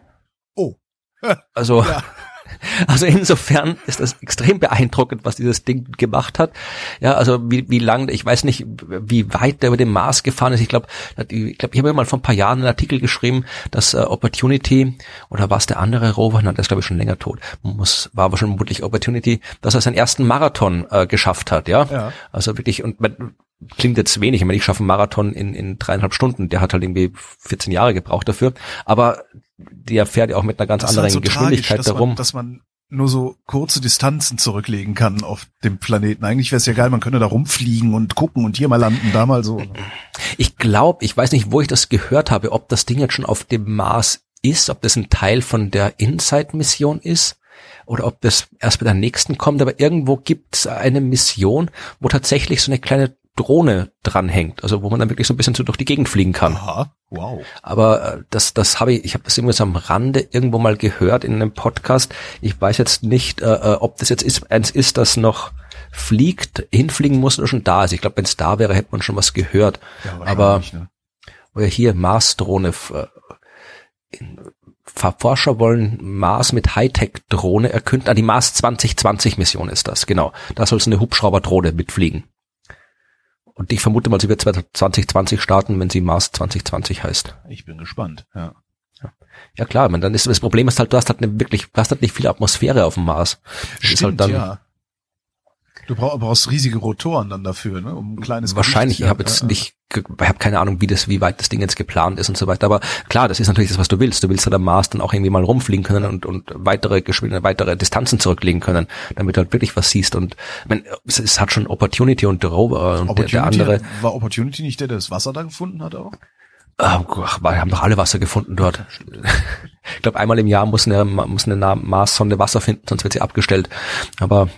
Oh. Also ja. Also insofern ist das extrem beeindruckend, was dieses Ding gemacht hat. Ja, also wie, wie lang, ich weiß nicht, wie weit der über dem Mars gefahren ist. Ich glaube, ich, glaub, ich habe mal vor ein paar Jahren einen Artikel geschrieben, dass äh, Opportunity oder was der andere Rover, na, der ist glaube ich schon länger tot, muss, war aber schon vermutlich Opportunity, dass er seinen ersten Marathon äh, geschafft hat, ja? ja. Also wirklich, und man, klingt jetzt wenig. Ich meine, ich schaffe einen Marathon in, in dreieinhalb Stunden. Der hat halt irgendwie 14 Jahre gebraucht dafür. Aber der fährt ja auch mit einer ganz das anderen halt so Geschwindigkeit tragisch, darum. Man, dass man nur so kurze Distanzen zurücklegen kann auf dem Planeten. Eigentlich wäre es ja geil, man könnte da rumfliegen und gucken und hier mal landen, da mal so. Ich glaube, ich weiß nicht, wo ich das gehört habe, ob das Ding jetzt schon auf dem Mars ist, ob das ein Teil von der Inside-Mission ist oder ob das erst bei der nächsten kommt, aber irgendwo gibt es eine Mission, wo tatsächlich so eine kleine Drohne dranhängt, also wo man dann wirklich so ein bisschen so durch die Gegend fliegen kann. Aha, wow. Aber äh, das, das habe ich, ich habe das irgendwo so am Rande irgendwo mal gehört in einem Podcast. Ich weiß jetzt nicht, äh, äh ob das jetzt ist, eins ist, das noch fliegt, hinfliegen muss oder schon da ist. Ich glaube, wenn es da wäre, hätte man schon was gehört. Ja, Aber ne? oder hier Mars-Drohne. Äh, Forscher wollen Mars mit Hightech-Drohne erkünden. Ah, die Mars 2020-Mission ist das, genau. Da soll es eine Hubschrauberdrohne mitfliegen. Und ich vermute mal, sie wird 2020 starten, wenn sie Mars 2020 heißt. Ich bin gespannt, ja. Ja klar, man, dann ist das Problem ist halt, du hast halt eine wirklich, du hast halt nicht viel Atmosphäre auf dem Mars. Das Stimmt, halt dann, ja. Du brauchst riesige Rotoren dann dafür, ne? Um ein kleines Wahrscheinlich, ich habe jetzt ja. nicht, ich habe keine Ahnung, wie das, wie weit das Ding jetzt geplant ist und so weiter. Aber klar, das ist natürlich das, was du willst. Du willst ja am Mars dann auch irgendwie mal rumfliegen können und, und weitere Geschwindigkeiten, weitere Distanzen zurücklegen können, damit du halt wirklich was siehst. Und ich meine, es, es hat schon Opportunity und Rover und der, der, andere. War Opportunity nicht der, der das Wasser da gefunden hat auch? Ach, wir haben doch alle Wasser gefunden dort. Ich glaube, einmal im Jahr muss eine, muss eine Mars-Sonde Wasser finden, sonst wird sie abgestellt. Aber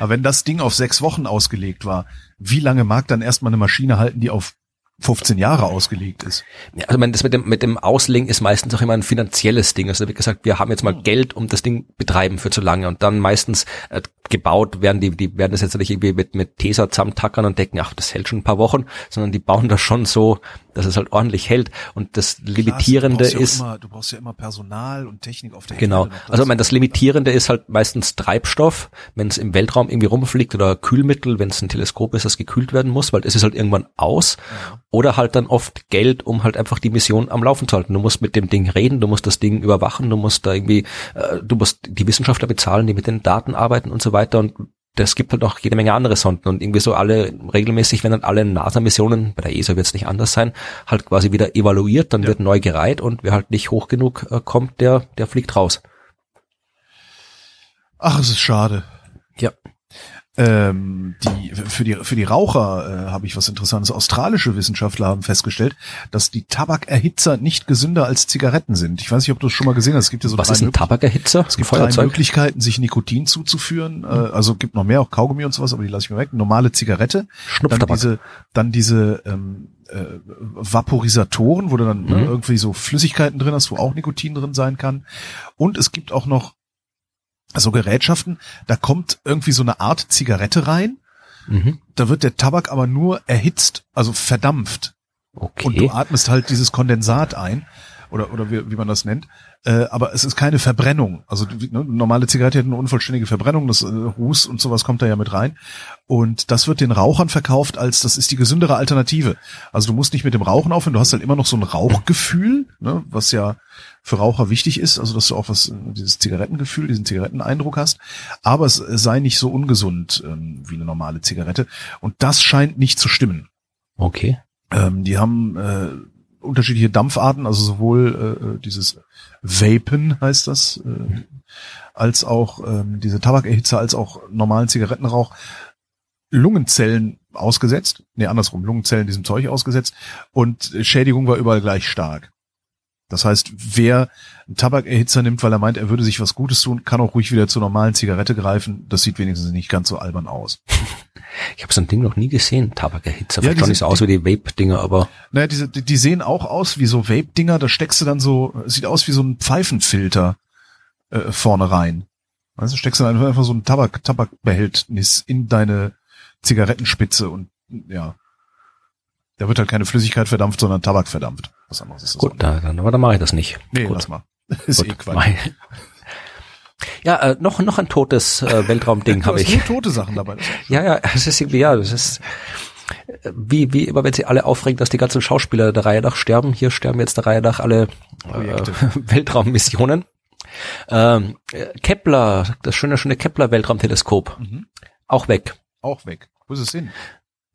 aber wenn das Ding auf sechs Wochen ausgelegt war, wie lange mag dann erstmal eine Maschine halten, die auf 15 Jahre ausgelegt ist. Ja, also man, das mit dem, mit dem Auslegen ist meistens auch immer ein finanzielles Ding. Also wie gesagt, wir haben jetzt mal Geld, um das Ding betreiben für zu lange und dann meistens äh, gebaut werden die, die werden das jetzt nicht irgendwie mit, mit Tesa zusammentackern und denken, ach, das hält schon ein paar Wochen, sondern die bauen das schon so, dass es halt ordentlich hält. Und das Limitierende Klar, du ist. Ja immer, du brauchst ja immer Personal und Technik auf der Genau. Also ich meine, das Limitierende ist halt meistens Treibstoff, wenn es im Weltraum irgendwie rumfliegt oder Kühlmittel, wenn es ein Teleskop ist, das gekühlt werden muss, weil es ist halt irgendwann aus. Ja. Oder halt dann oft Geld, um halt einfach die Mission am Laufen zu halten. Du musst mit dem Ding reden, du musst das Ding überwachen, du musst da irgendwie, äh, du musst die Wissenschaftler bezahlen, die mit den Daten arbeiten und so weiter. Und das gibt halt auch jede Menge andere Sonden und irgendwie so alle regelmäßig, wenn dann alle NASA-Missionen, bei der ESA wird es nicht anders sein, halt quasi wieder evaluiert, dann ja. wird neu gereiht und wer halt nicht hoch genug äh, kommt, der, der fliegt raus. Ach, es ist schade. Ja. Ähm, die, für die, für die Raucher äh, habe ich was Interessantes. Australische Wissenschaftler haben festgestellt, dass die Tabakerhitzer nicht gesünder als Zigaretten sind. Ich weiß nicht, ob du es schon mal gesehen hast. Es gibt ja so was ist ein Tabakerhitzer? Es gibt Feuerzeug? drei Möglichkeiten, sich Nikotin zuzuführen. Äh, also gibt noch mehr, auch Kaugummi und sowas, aber die lasse ich mir weg. Normale Zigarette. Dann diese, dann diese ähm, äh, Vaporisatoren, wo du dann mhm. ne, irgendwie so Flüssigkeiten drin hast, wo auch Nikotin drin sein kann. Und es gibt auch noch so Gerätschaften, da kommt irgendwie so eine Art Zigarette rein. Mhm. Da wird der Tabak aber nur erhitzt, also verdampft. Okay. Und du atmest halt dieses Kondensat ein. Oder oder wie, wie man das nennt. Äh, aber es ist keine Verbrennung. Also ne, normale Zigarette hat eine unvollständige Verbrennung, das äh, Ruß und sowas kommt da ja mit rein. Und das wird den Rauchern verkauft als das ist die gesündere Alternative. Also du musst nicht mit dem Rauchen aufhören, du hast halt immer noch so ein Rauchgefühl, ne, was ja für Raucher wichtig ist, also dass du auch was dieses Zigarettengefühl, diesen Zigaretteneindruck hast, aber es sei nicht so ungesund ähm, wie eine normale Zigarette und das scheint nicht zu stimmen. Okay. Ähm, die haben äh, unterschiedliche Dampfarten, also sowohl äh, dieses Vapen heißt das, äh, als auch ähm, diese Tabakerhitzer, als auch normalen Zigarettenrauch Lungenzellen ausgesetzt, nee, andersrum, Lungenzellen diesem Zeug ausgesetzt und Schädigung war überall gleich stark. Das heißt, wer einen Tabakerhitzer nimmt, weil er meint, er würde sich was Gutes tun, kann auch ruhig wieder zur normalen Zigarette greifen. Das sieht wenigstens nicht ganz so albern aus. Ich habe so ein Ding noch nie gesehen, Tabakerhitzer. Ja, Vielleicht nicht so aus wie die Vape-Dinger, aber Naja, diese, die, sehen auch aus wie so Vape-Dinger, da steckst du dann so, sieht aus wie so ein Pfeifenfilter äh, vorne rein. Also steckst du dann einfach so ein Tabak, Tabakbehältnis in deine Zigarettenspitze und ja. Da wird halt keine Flüssigkeit verdampft, sondern Tabak verdampft. Was anderes ist das gut, da, dann, aber dann mache ich das nicht. Nee, gut. lass mal. Ist eh Gut, Quatsch. mach ich. Ja, äh, noch noch ein totes äh, Weltraumding habe ich. nur tote Sachen dabei. Ja, ja, es ist irgendwie, ja, das ist wie, wie immer, wenn sie alle aufregen, dass die ganzen Schauspieler der Reihe nach sterben. Hier sterben jetzt der Reihe nach alle äh. Weltraummissionen. Ähm, äh, Kepler, das schöne, schöne Kepler-Weltraumteleskop, Mhm. auch weg. Auch weg. Wo ist es hin?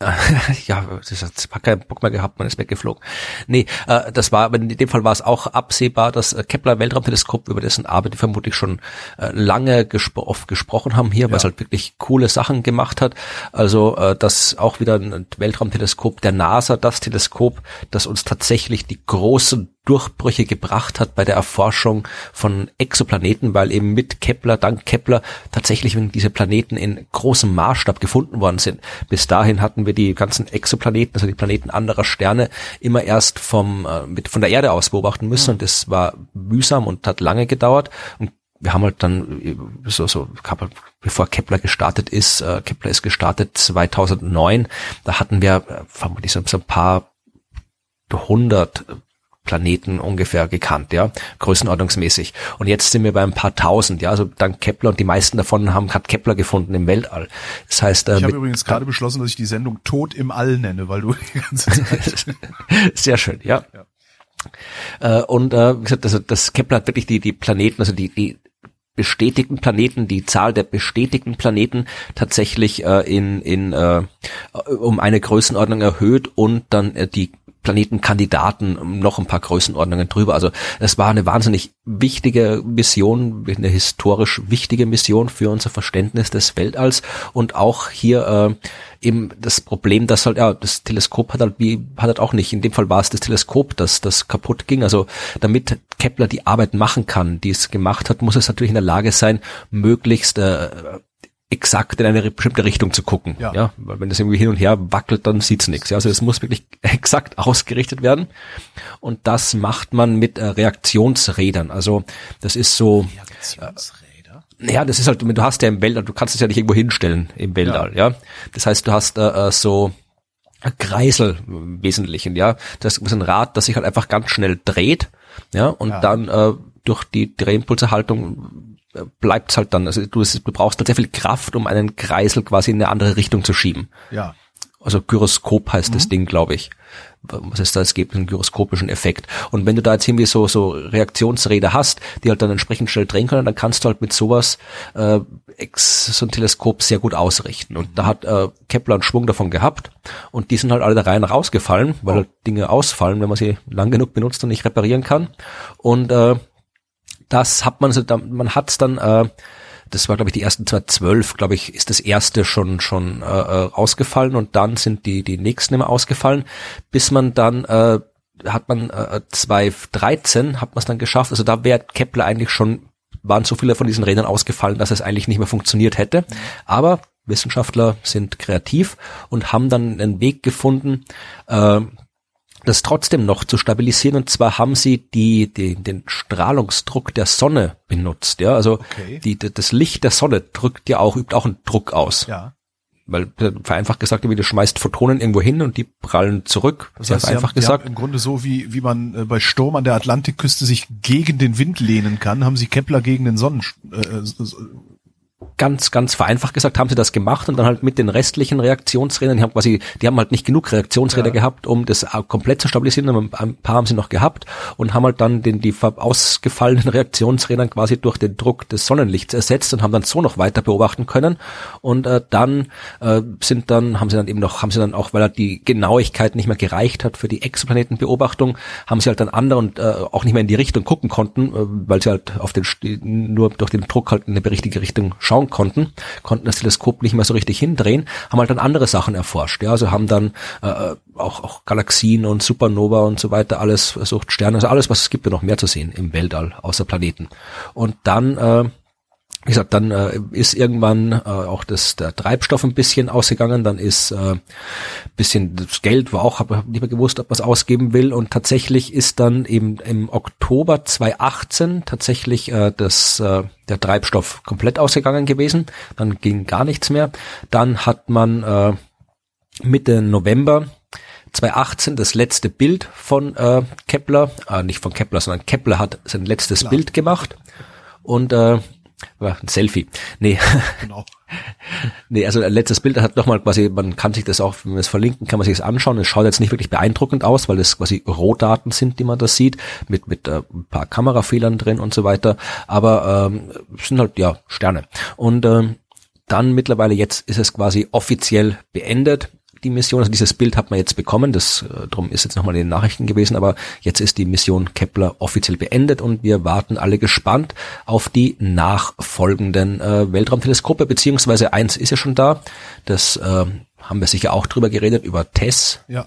ja, das hat keinen Bock mehr gehabt, man ist weggeflogen. Nee, äh, das war, aber in dem Fall war es auch absehbar, dass äh, Kepler Weltraumteleskop, über dessen Arbeit wir vermutlich schon äh, lange gespro oft gesprochen haben hier, weil es Ja. halt wirklich coole Sachen gemacht hat. Also äh, das auch wieder ein Weltraumteleskop der NASA, das Teleskop, das uns tatsächlich die großen Durchbrüche gebracht hat bei der Erforschung von Exoplaneten, weil eben mit Kepler, dank Kepler, tatsächlich diese Planeten in großem Maßstab gefunden worden sind. Bis dahin hatten wir die ganzen Exoplaneten, also die Planeten anderer Sterne, immer erst vom, äh, mit, von der Erde aus beobachten müssen und das war mühsam und hat lange gedauert. Und wir haben halt dann äh, so, so, halt, bevor Kepler gestartet ist, äh, Kepler ist gestartet 2009, da hatten wir äh, vermutlich so, so ein paar hundert Planeten ungefähr gekannt, ja, größenordnungsmäßig. Und jetzt sind wir bei ein paar tausend, ja, also dank Kepler und die meisten davon haben hat Kepler gefunden im Weltall. Das heißt, äh, Ich habe übrigens gerade beschlossen, dass ich die Sendung Tod im All nenne, weil du die ganze Zeit Sehr schön, ja. Ja. Äh, und äh, wie gesagt, also das Kepler hat wirklich die, die Planeten, also die, die bestätigten Planeten, die Zahl der bestätigten Planeten tatsächlich äh, in, in äh, um eine Größenordnung erhöht und dann äh, die Planetenkandidaten um noch ein paar Größenordnungen drüber. Also es war eine wahnsinnig wichtige Mission, eine historisch wichtige Mission für unser Verständnis des Weltalls und auch hier äh, eben das Problem, dass halt ja das Teleskop hat halt wie hat halt auch nicht. In dem Fall war es das Teleskop, das das kaputt ging. Also damit Kepler die Arbeit machen kann, die es gemacht hat, muss es natürlich in der Lage sein, möglichst äh, exakt in eine bestimmte Richtung zu gucken. Ja. Ja, weil wenn das irgendwie hin und her wackelt, dann sieht's nichts. Ja, also es muss wirklich exakt ausgerichtet werden. Und das macht man mit äh, Reaktionsrädern. Also das ist so, Reaktionsräder. ja, das ist halt, du hast ja im Weltall, du kannst es ja nicht irgendwo hinstellen im Weltall, ja. Das heißt, du hast äh, äh, so Kreisel im Wesentlichen, ja. Das ist ein Rad, das sich halt einfach ganz schnell dreht, ja, und Ja. dann äh, durch die Drehimpulserhaltung äh, bleibt's halt dann. Also du, du brauchst halt sehr viel Kraft, um einen Kreisel quasi in eine andere Richtung zu schieben. Ja. Also Gyroskop heißt das Ding, glaube ich. Was es da es gibt, einen gyroskopischen Effekt. Und wenn du da jetzt irgendwie so, so Reaktionsräder hast, die halt dann entsprechend schnell drehen können, dann kannst du halt mit sowas äh, ex, so ein Teleskop sehr gut ausrichten. Und da hat äh, Kepler einen Schwung davon gehabt und die sind halt alle der Reihe nach ausgefallen, weil halt Dinge ausfallen, wenn man sie lang genug benutzt und nicht reparieren kann. Und äh, das hat man, so, man hat's dann, äh, das war glaube ich die ersten 2012, glaube ich, ist das erste schon schon äh, äh, ausgefallen und dann sind die die nächsten immer ausgefallen, bis man dann äh, hat man äh, 2013 hat man es dann geschafft. Also da wäre Kepler eigentlich schon waren so viele von diesen Rädern ausgefallen, dass es eigentlich nicht mehr funktioniert hätte. Aber Wissenschaftler sind kreativ und haben dann einen Weg gefunden, äh, das trotzdem noch zu stabilisieren. Und zwar haben sie die, die, den Strahlungsdruck der Sonne benutzt. Ja, also Okay. die, das Licht der Sonne drückt ja auch, übt auch einen Druck aus. Ja. weil äh, vereinfacht gesagt, wie du schmeißt Photonen irgendwo hin und die prallen zurück. Das heißt, vereinfacht haben, gesagt. Im Grunde so wie wie man äh, bei Sturm an der Atlantikküste sich gegen den Wind lehnen kann, haben sie Kepler gegen den Sonnen äh, ganz, ganz vereinfacht gesagt, haben sie das gemacht und dann halt mit den restlichen Reaktionsrädern, die haben quasi, die haben halt nicht genug Reaktionsräder ja. gehabt, um das komplett zu stabilisieren, aber ein paar haben sie noch gehabt und haben halt dann den, die ausgefallenen Reaktionsrädern quasi durch den Druck des Sonnenlichts ersetzt und haben dann so noch weiter beobachten können und äh, dann äh, sind dann, haben sie dann eben noch, haben sie dann auch, weil halt die Genauigkeit nicht mehr gereicht hat für die Exoplanetenbeobachtung, haben sie halt dann andere und äh, auch nicht mehr in die Richtung gucken konnten, äh, weil sie halt auf den, nur durch den Druck halt in eine richtige Richtung schauen konnten, konnten das Teleskop nicht mehr so richtig hindrehen, haben halt dann andere Sachen erforscht. Ja, also haben dann äh, auch, auch Galaxien und Supernova und so weiter, alles versucht, Sterne, also alles, was es gibt, ja noch mehr zu sehen im Weltall, außer Planeten. Und dann äh, wie gesagt, dann äh, ist irgendwann äh, auch das der Treibstoff ein bisschen ausgegangen, dann ist äh, bisschen das Geld war auch, habe nicht mehr gewusst, ob man es ausgeben will und tatsächlich ist dann eben im Oktober 2018 tatsächlich äh, das äh, der Treibstoff komplett ausgegangen gewesen, dann ging gar nichts mehr. Dann hat man äh, Mitte November 2018 das letzte Bild von äh, Kepler, äh, nicht von Kepler, sondern Kepler hat sein letztes Klar. Bild gemacht und äh, ein Selfie. Nee. Genau. nee, also letztes Bild hat nochmal quasi, man kann sich das auch, wenn wir es verlinken, kann man sich das anschauen. Es schaut jetzt nicht wirklich beeindruckend aus, weil es quasi Rohdaten sind, die man da sieht, mit, mit äh, ein paar Kamerafehlern drin und so weiter. Aber ähm, sind halt ja Sterne. Und ähm, dann mittlerweile jetzt ist es quasi offiziell beendet die Mission. Also dieses Bild hat man jetzt bekommen, das äh, drum ist jetzt nochmal in den Nachrichten gewesen, aber jetzt ist die Mission Kepler offiziell beendet und wir warten alle gespannt auf die nachfolgenden äh, Weltraumteleskope, beziehungsweise eins ist ja schon da, das äh, haben wir sicher auch drüber geredet, über TESS. Ja.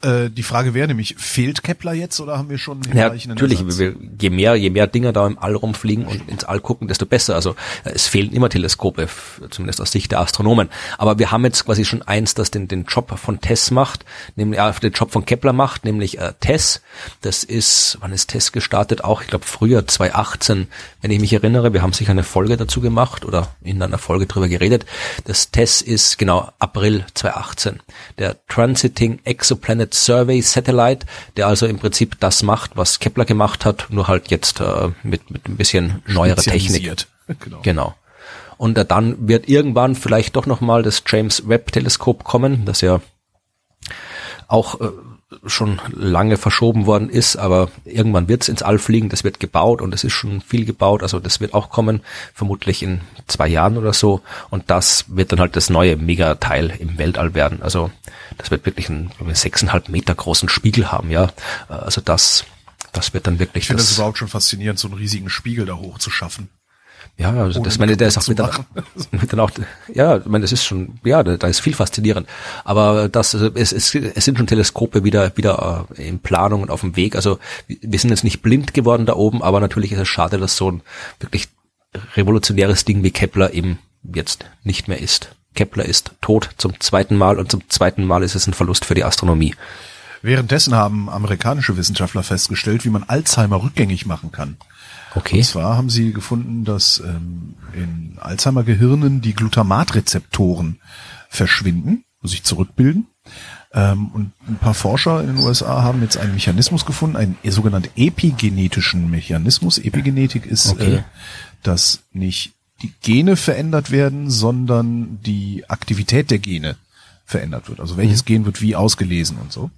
Äh, die Frage wäre nämlich, fehlt Kepler jetzt oder haben wir schon den ja, natürlich, wir, je mehr, je mehr Dinger da im All rumfliegen und ins All gucken, desto besser. Also äh, es fehlen immer Teleskope, zumindest aus Sicht der Astronomen. Aber wir haben jetzt quasi schon eins, das den, den Job von TESS macht, nämlich äh, den Job von Kepler macht, nämlich äh, TESS. Das ist, wann ist TESS gestartet? Auch, ich glaube, früher 2018, wenn ich mich erinnere. Wir haben sicher eine Folge dazu gemacht oder in einer Folge drüber geredet. Das TESS ist genau April 2018. Der Transiting Exoplanet Planet Survey Satellite, der also im Prinzip das macht, was Kepler gemacht hat, nur halt jetzt äh, mit, mit ein bisschen neuerer Technik. Genau. genau. Und äh, dann wird irgendwann vielleicht doch nochmal das James Webb Teleskop kommen, das ja auch äh, schon lange verschoben worden ist, aber irgendwann wird es ins All fliegen, das wird gebaut und es ist schon viel gebaut, also das wird auch kommen, vermutlich in zwei Jahren oder so. Und das wird dann halt das neue Megateil im Weltall werden, also das wird wirklich einen sechseinhalb Meter großen Spiegel haben, ja, also das, das wird dann wirklich Ich finde das, das überhaupt schon faszinierend, so einen riesigen Spiegel da hoch zu schaffen. Ja, also das meine, der ist auch mit dann, mit dann auch, ja, ich meine, das ist schon, ja, da, da ist viel faszinierend. Aber das, also es, es, es sind schon Teleskope wieder, wieder äh, in Planung und auf dem Weg. Also wir sind jetzt nicht blind geworden da oben, aber natürlich ist es schade, dass so ein wirklich revolutionäres Ding wie Kepler eben jetzt nicht mehr ist. Kepler ist tot zum zweiten Mal und zum zweiten Mal ist es ein Verlust für die Astronomie. Währenddessen haben amerikanische Wissenschaftler festgestellt, wie man Alzheimer rückgängig machen kann. Okay. Und zwar haben sie gefunden, dass ähm, in Alzheimer-Gehirnen die Glutamatrezeptoren verschwinden, sich zurückbilden. Ähm, und ein paar Forscher in den USA haben jetzt einen Mechanismus gefunden, einen sogenannten epigenetischen Mechanismus. Epigenetik ist, okay. äh, dass nicht die Gene verändert werden, sondern die Aktivität der Gene verändert wird. Also welches mhm. Gen wird wie ausgelesen und so.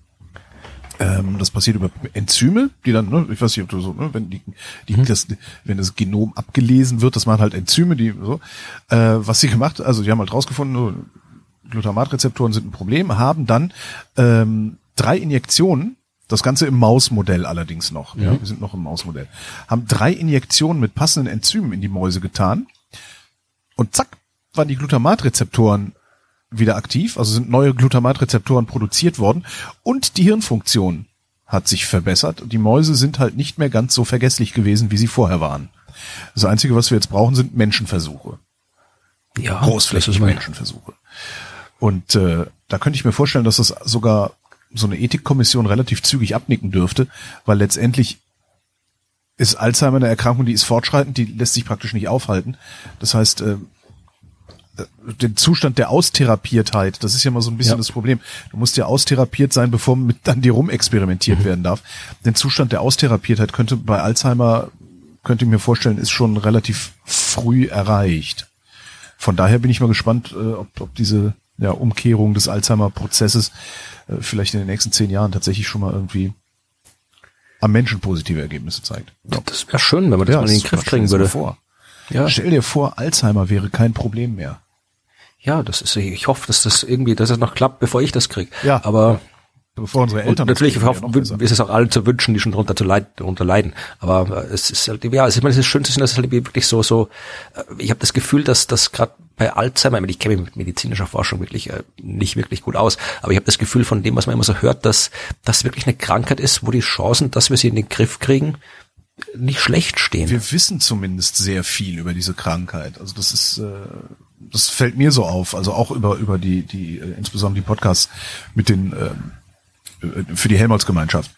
Ähm, das passiert über Enzyme, die dann, ne, ich weiß nicht, ob du so, ne, wenn die, die mhm. das, wenn das Genom abgelesen wird, das machen halt Enzyme, die so. Äh, was sie gemacht, also die haben halt rausgefunden, Glutamatrezeptoren sind ein Problem, haben dann ähm, drei Injektionen das Ganze im Mausmodell allerdings noch. Ja, wir sind noch im Mausmodell. Haben drei Injektionen mit passenden Enzymen in die Mäuse getan. Und zack, waren die Glutamatrezeptoren wieder aktiv, also sind neue Glutamatrezeptoren produziert worden und die Hirnfunktion hat sich verbessert. Die Mäuse sind halt nicht mehr ganz so vergesslich gewesen, wie sie vorher waren. Das Einzige, was wir jetzt brauchen, sind Menschenversuche. Ja, großflächige Menschenversuche. Und äh, da könnte ich mir vorstellen, dass das sogar so eine Ethikkommission relativ zügig abnicken dürfte, weil letztendlich ist Alzheimer eine Erkrankung, die ist fortschreitend, die lässt sich praktisch nicht aufhalten. Das heißt, äh, den Zustand der Austherapiertheit, das ist ja mal so ein bisschen Ja. das Problem. Du musst ja austherapiert sein, bevor mit an dir rumexperimentiert werden darf. Den Zustand der Austherapiertheit könnte bei Alzheimer, könnte ich mir vorstellen, ist schon relativ früh erreicht. Von daher bin ich mal gespannt, äh, ob, ob diese ja, Umkehrung des Alzheimer-Prozesses äh, vielleicht in den nächsten zehn Jahren tatsächlich schon mal irgendwie am Menschen positive Ergebnisse zeigt. Das wäre schön, wenn man das mal in den Griff kriegen würde. Vor. Ja. Stell dir vor, Alzheimer wäre kein Problem mehr. Ja, das ist, ich hoffe, dass das irgendwie, dass es noch klappt, bevor ich das krieg. Ja. Aber Bevor unsere Eltern das natürlich kriegen, hoffe, wäre noch besser. ist es auch allen zu wünschen, die schon darunter, zu leiden, darunter leiden. Aber äh, es ist halt, ja, also ich meine, es ist schön zu sehen, dass es halt wirklich so, so, äh, ich habe das Gefühl, dass das gerade bei Alzheimer, ich, meine, ich kenne mich mit medizinischer Forschung wirklich äh, nicht wirklich gut aus, aber ich habe das Gefühl von dem, was man immer so hört, dass das wirklich eine Krankheit ist, wo die Chancen, dass wir sie in den Griff kriegen, nicht schlecht stehen. Wir wissen zumindest sehr viel über diese Krankheit. Also das ist, äh, das fällt mir so auf. Also auch über über die die äh, insbesondere die Podcasts mit den ähm, äh, für die Helmholtz-Gemeinschaft.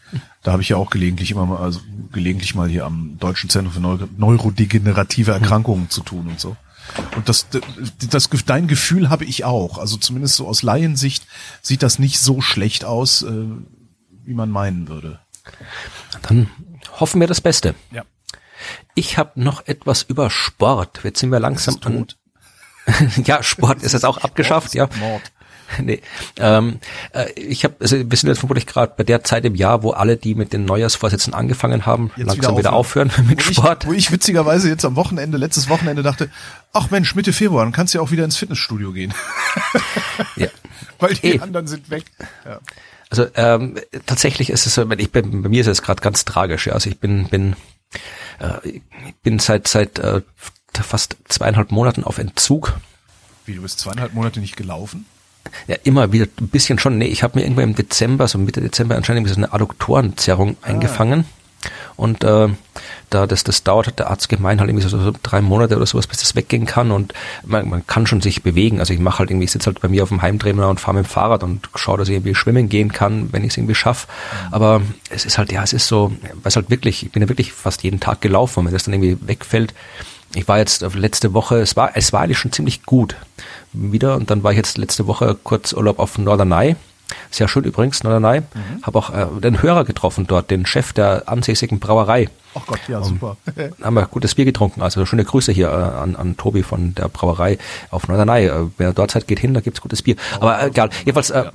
Da habe ich ja auch gelegentlich immer mal, also gelegentlich mal hier am Deutschen Zentrum für Neuro neurodegenerative Erkrankungen zu tun und so. Und das, das, das, dein Gefühl habe ich auch. Also zumindest so aus Laiensicht sieht das nicht so schlecht aus, äh, wie man meinen würde. Dann hoffen wir das Beste. Ja. Ich habe noch etwas über Sport. Jetzt sind wir langsam an. ja, Sport ist jetzt auch abgeschafft, ja. Mord. Nee. Ähm, äh, ich habe, also wir sind jetzt vermutlich gerade bei der Zeit im Jahr, wo alle, die mit den Neujahrsvorsätzen angefangen haben, Jetzt langsam wieder aufhören, mit wo ich, Sport. Wo ich witzigerweise jetzt am Wochenende, letztes Wochenende dachte, ach Mensch, Mitte Februar, dann kannst du ja auch wieder ins Fitnessstudio gehen. Ja. Weil die Eh. anderen sind weg. Ja. Also ähm, tatsächlich ist es so, ich bin, bei mir ist es gerade ganz tragisch. Ja. Also ich bin bin äh, ich bin seit seit äh, fast zweieinhalb Monaten auf Entzug. Wie, du bist zweieinhalb Monate nicht gelaufen? Ja, immer wieder ein bisschen schon. Nee, ich habe mir irgendwann im Dezember, so Mitte Dezember anscheinend so eine Adduktorenzerrung eingefangen. Und äh, da das, das dauert, hat der Arzt gemeint, halt irgendwie so, so drei Monate oder sowas, bis das weggehen kann. Und man, man kann schon sich bewegen. Also ich mache halt irgendwie, ich sitze halt bei mir auf dem Heimtrainer und fahre mit dem Fahrrad und schaue, dass ich irgendwie schwimmen gehen kann, wenn ich es irgendwie schaffe. Aber es ist halt, ja, es ist so, weil es halt wirklich, ich bin ja wirklich fast jeden Tag gelaufen und wenn das dann irgendwie wegfällt, ich war jetzt auf letzte Woche, es war, es war eigentlich schon ziemlich gut wieder und dann war ich jetzt letzte Woche kurz Urlaub auf Norderney. Sehr schön übrigens, Norderney. Mhm. Habe auch äh, den Hörer getroffen dort, den Chef der ansässigen Brauerei. Ach Gott, ja, super. Haben wir gutes Bier getrunken. Also schöne Grüße hier äh, an, an Tobi von der Brauerei auf Norderney. Äh, wer dort seid, geht hin, da gibt's gutes Bier. Aber äh, egal. Jedenfalls äh,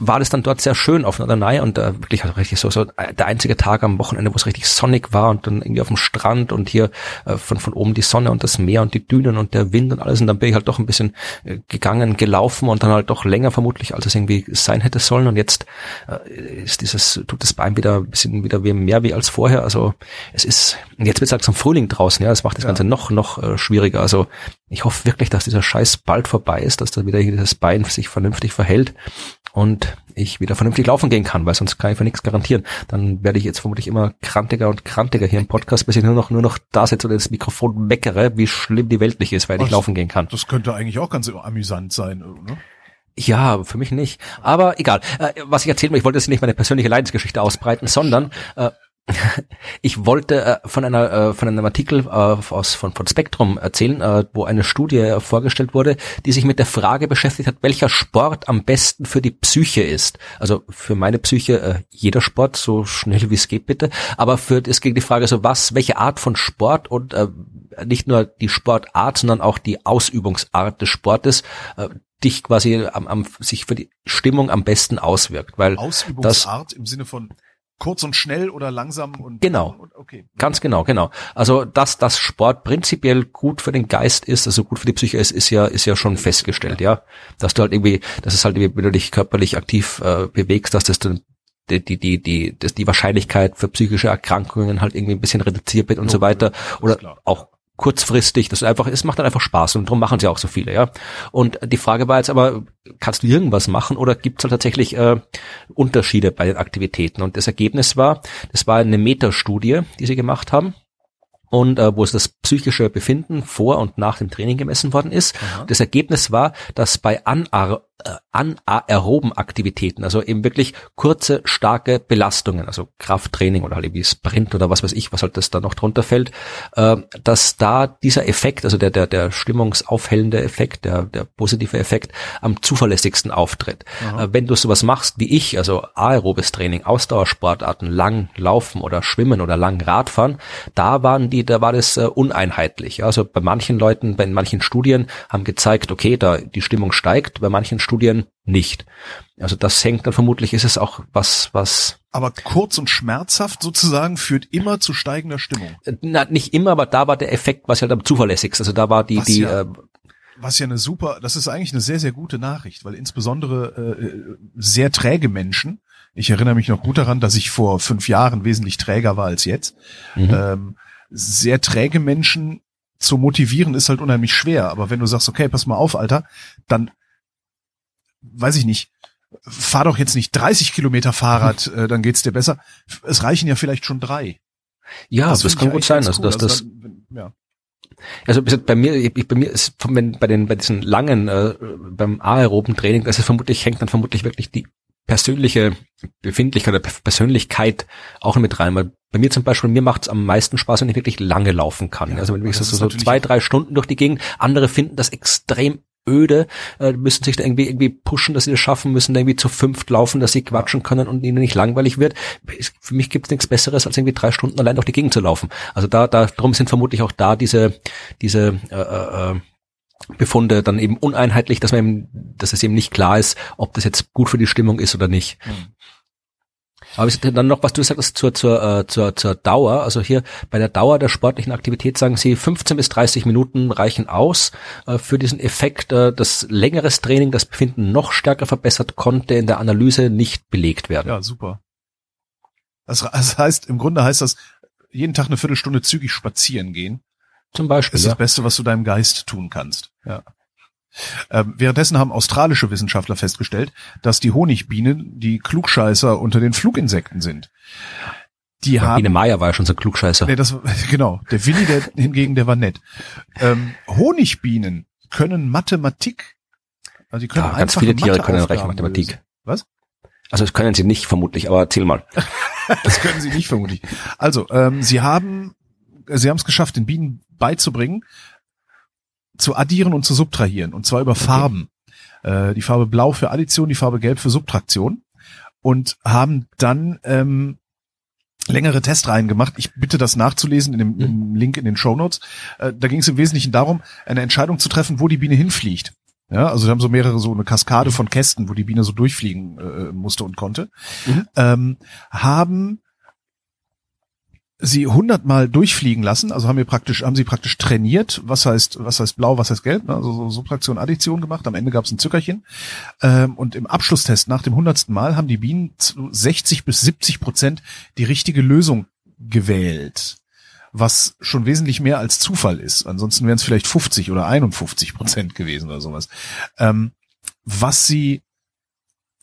war das dann dort sehr schön auf Norderney und äh, wirklich also richtig so, so äh, der einzige Tag am Wochenende, wo es richtig sonnig war und dann irgendwie auf dem Strand und hier äh, von, von oben die Sonne und das Meer und die Dünen und der Wind und alles. Und dann bin ich halt doch ein bisschen äh, gegangen, gelaufen und dann halt doch länger vermutlich, als es irgendwie sein hätte sollen. Und jetzt äh, ist dieses, tut das Bein wieder ein bisschen wieder wie mehr wie als vorher, also es ist, jetzt wird es langsam Frühling draußen, ja, das macht das Ganze noch, noch äh, schwieriger, also ich hoffe wirklich, dass dieser Scheiß bald vorbei ist, dass da wieder dieses Bein sich vernünftig verhält. Und ich wieder vernünftig laufen gehen kann, weil sonst kann ich für nichts garantieren. Dann werde ich jetzt vermutlich immer krantiger und krantiger hier im Podcast, bis ich nur noch, nur noch da sitze und ins Mikrofon meckere, wie schlimm die Welt nicht ist, weil ich nicht Was? laufen gehen kann. Das könnte eigentlich auch ganz amüsant sein, ne? Ja, für mich nicht. Aber egal. Äh, was ich erzählen will, ich wollte jetzt nicht meine persönliche Leidensgeschichte ausbreiten, sondern äh, ich wollte äh, von einer äh, von einem Artikel äh, aus von von Spektrum erzählen, äh, wo eine Studie äh, vorgestellt wurde, die sich mit der Frage beschäftigt hat, welcher Sport am besten für die Psyche ist. Also für meine Psyche äh, jeder Sport so schnell wie es geht bitte, aber für es ging die Frage so was, welche Art von Sport und äh, nicht nur die Sportart, sondern auch die Ausübungsart des Sportes äh, dich quasi am, am sich für die Stimmung am besten auswirkt, weil das Ausübungsart im Sinne von kurz und schnell oder langsam und Genau. und- okay. Ganz genau, genau. Also dass das Sport prinzipiell gut für den Geist ist, also gut für die Psyche ist, ist ja ist ja schon festgestellt, ja, dass du halt irgendwie, dass es halt irgendwie, wenn du dich körperlich aktiv äh, bewegst, dass das dann die die die die dass die Wahrscheinlichkeit für psychische Erkrankungen halt irgendwie ein bisschen reduziert wird und so weiter oder auch kurzfristig, das ist einfach, es macht dann einfach Spaß und darum machen sie auch so viele, ja. Und die Frage war jetzt aber, kannst du irgendwas machen oder gibt es halt tatsächlich äh, Unterschiede bei den Aktivitäten? Und das Ergebnis war, das war eine Metastudie, die sie gemacht haben. Und äh, wo es das psychische Befinden vor und nach dem Training gemessen worden ist. Aha. Das Ergebnis war, dass bei anar äh, anaeroben Aktivitäten, also eben wirklich kurze, starke Belastungen, also Krafttraining oder halt irgendwie Sprint oder was weiß ich, was halt das da noch drunter fällt, äh, dass da dieser Effekt, also der, der, der stimmungsaufhellende Effekt, der, der positive Effekt am zuverlässigsten auftritt. Äh, wenn du sowas machst wie ich, also aerobes Training, Ausdauersportarten, lang laufen oder schwimmen oder lang Radfahren, da waren die, da war das äh, uneinheitlich. Also bei manchen Leuten, bei manchen Studien haben gezeigt, okay, da die Stimmung steigt, bei manchen Studien nicht. Also das hängt dann vermutlich, ist es auch was, was. Aber kurz und schmerzhaft sozusagen führt immer zu steigender Stimmung. Äh, na, nicht immer, aber da war der Effekt, was halt am zuverlässigsten. Also da war die, was die, ja, äh, was ja eine super, das ist eigentlich eine sehr, sehr gute Nachricht, weil insbesondere äh, sehr träge Menschen, ich erinnere mich noch gut daran, dass ich vor fünf Jahren wesentlich träger war als jetzt, mhm. ähm, sehr träge Menschen zu motivieren ist halt unheimlich schwer. Aber wenn du sagst, okay, pass mal auf, Alter, dann weiß ich nicht, fahr doch jetzt nicht 30 Kilometer Fahrrad, äh, dann geht's dir besser. Es reichen ja vielleicht schon drei. Ja, das, das kann gut sein, also, dass also das, dann, ja. Also bei mir, ich, bei mir ist wenn, bei den bei diesen langen äh, beim aeroben Training, das ist vermutlich hängt dann vermutlich wirklich die persönliche Befindlichkeit oder Persönlichkeit auch mit rein. Weil bei mir zum Beispiel, mir macht es am meisten Spaß, wenn ich wirklich lange laufen kann. Ja, also wenn ich so, so zwei, drei Stunden durch die Gegend. Andere finden das extrem öde, äh, müssen sich da irgendwie irgendwie pushen, dass sie das schaffen, müssen da irgendwie zu fünft laufen, dass sie quatschen können und ihnen nicht langweilig wird. Für mich gibt es nichts Besseres, als irgendwie drei Stunden allein durch die Gegend zu laufen. Also da, da drum sind vermutlich auch da diese diese äh, äh, äh Befunde dann eben uneinheitlich, dass man eben, dass es eben nicht klar ist, ob das jetzt gut für die Stimmung ist oder nicht. Mhm. Aber dann noch, was du sagst zur, zur, äh, zur, zur Dauer. Also hier bei der Dauer der sportlichen Aktivität sagen sie, 15 bis 30 Minuten reichen aus äh, für diesen Effekt. Äh, das längeres Training, das Befinden noch stärker verbessert, konnte in der Analyse nicht belegt werden. Ja, super. Das, das heißt, im Grunde heißt das, jeden Tag eine Viertelstunde zügig spazieren gehen. Zum Beispiel. Das ist ja. das Beste, was du deinem Geist tun kannst. Ja. Ähm, währenddessen haben australische Wissenschaftler festgestellt, dass die Honigbienen die Klugscheißer unter den Fluginsekten sind. Die Aber haben, Biene Maya war ja schon so Klugscheißer. Nee, das, genau. Der Willi, der hingegen, der war nett. Ähm, Honigbienen können Mathematik. Also die können ja, ganz viele Tiere können recht Mathematik. Lösen. Was? Also das können sie nicht vermutlich, aber erzähl mal. das können sie nicht vermutlich. Also, ähm, sie haben, sie haben es geschafft, den Bienen beizubringen, zu addieren und zu subtrahieren. Und zwar über okay. Farben. Äh, die Farbe Blau für Addition, die Farbe Gelb für Subtraktion. Und haben dann ähm, längere Testreihen gemacht. Ich bitte das nachzulesen in dem, mhm. im Link in den Show Notes. Äh, da ging es im Wesentlichen darum, eine Entscheidung zu treffen, wo die Biene hinfliegt. Ja, also wir haben so mehrere, so eine Kaskade von Kästen, wo die Biene so durchfliegen äh, musste und konnte. Mhm. Ähm, haben sie hundertmal durchfliegen lassen, also haben wir praktisch, haben sie praktisch trainiert, was heißt, was heißt blau, was heißt gelb, ne? also so Subtraktion, Addition gemacht, am Ende gab es ein Zückerchen. Ähm, und im Abschlusstest nach dem hundertsten Mal haben die Bienen zu 60 bis 70 Prozent die richtige Lösung gewählt. Was schon wesentlich mehr als Zufall ist. Ansonsten wären es vielleicht 50 oder 51 Prozent gewesen oder sowas. Ähm, was sie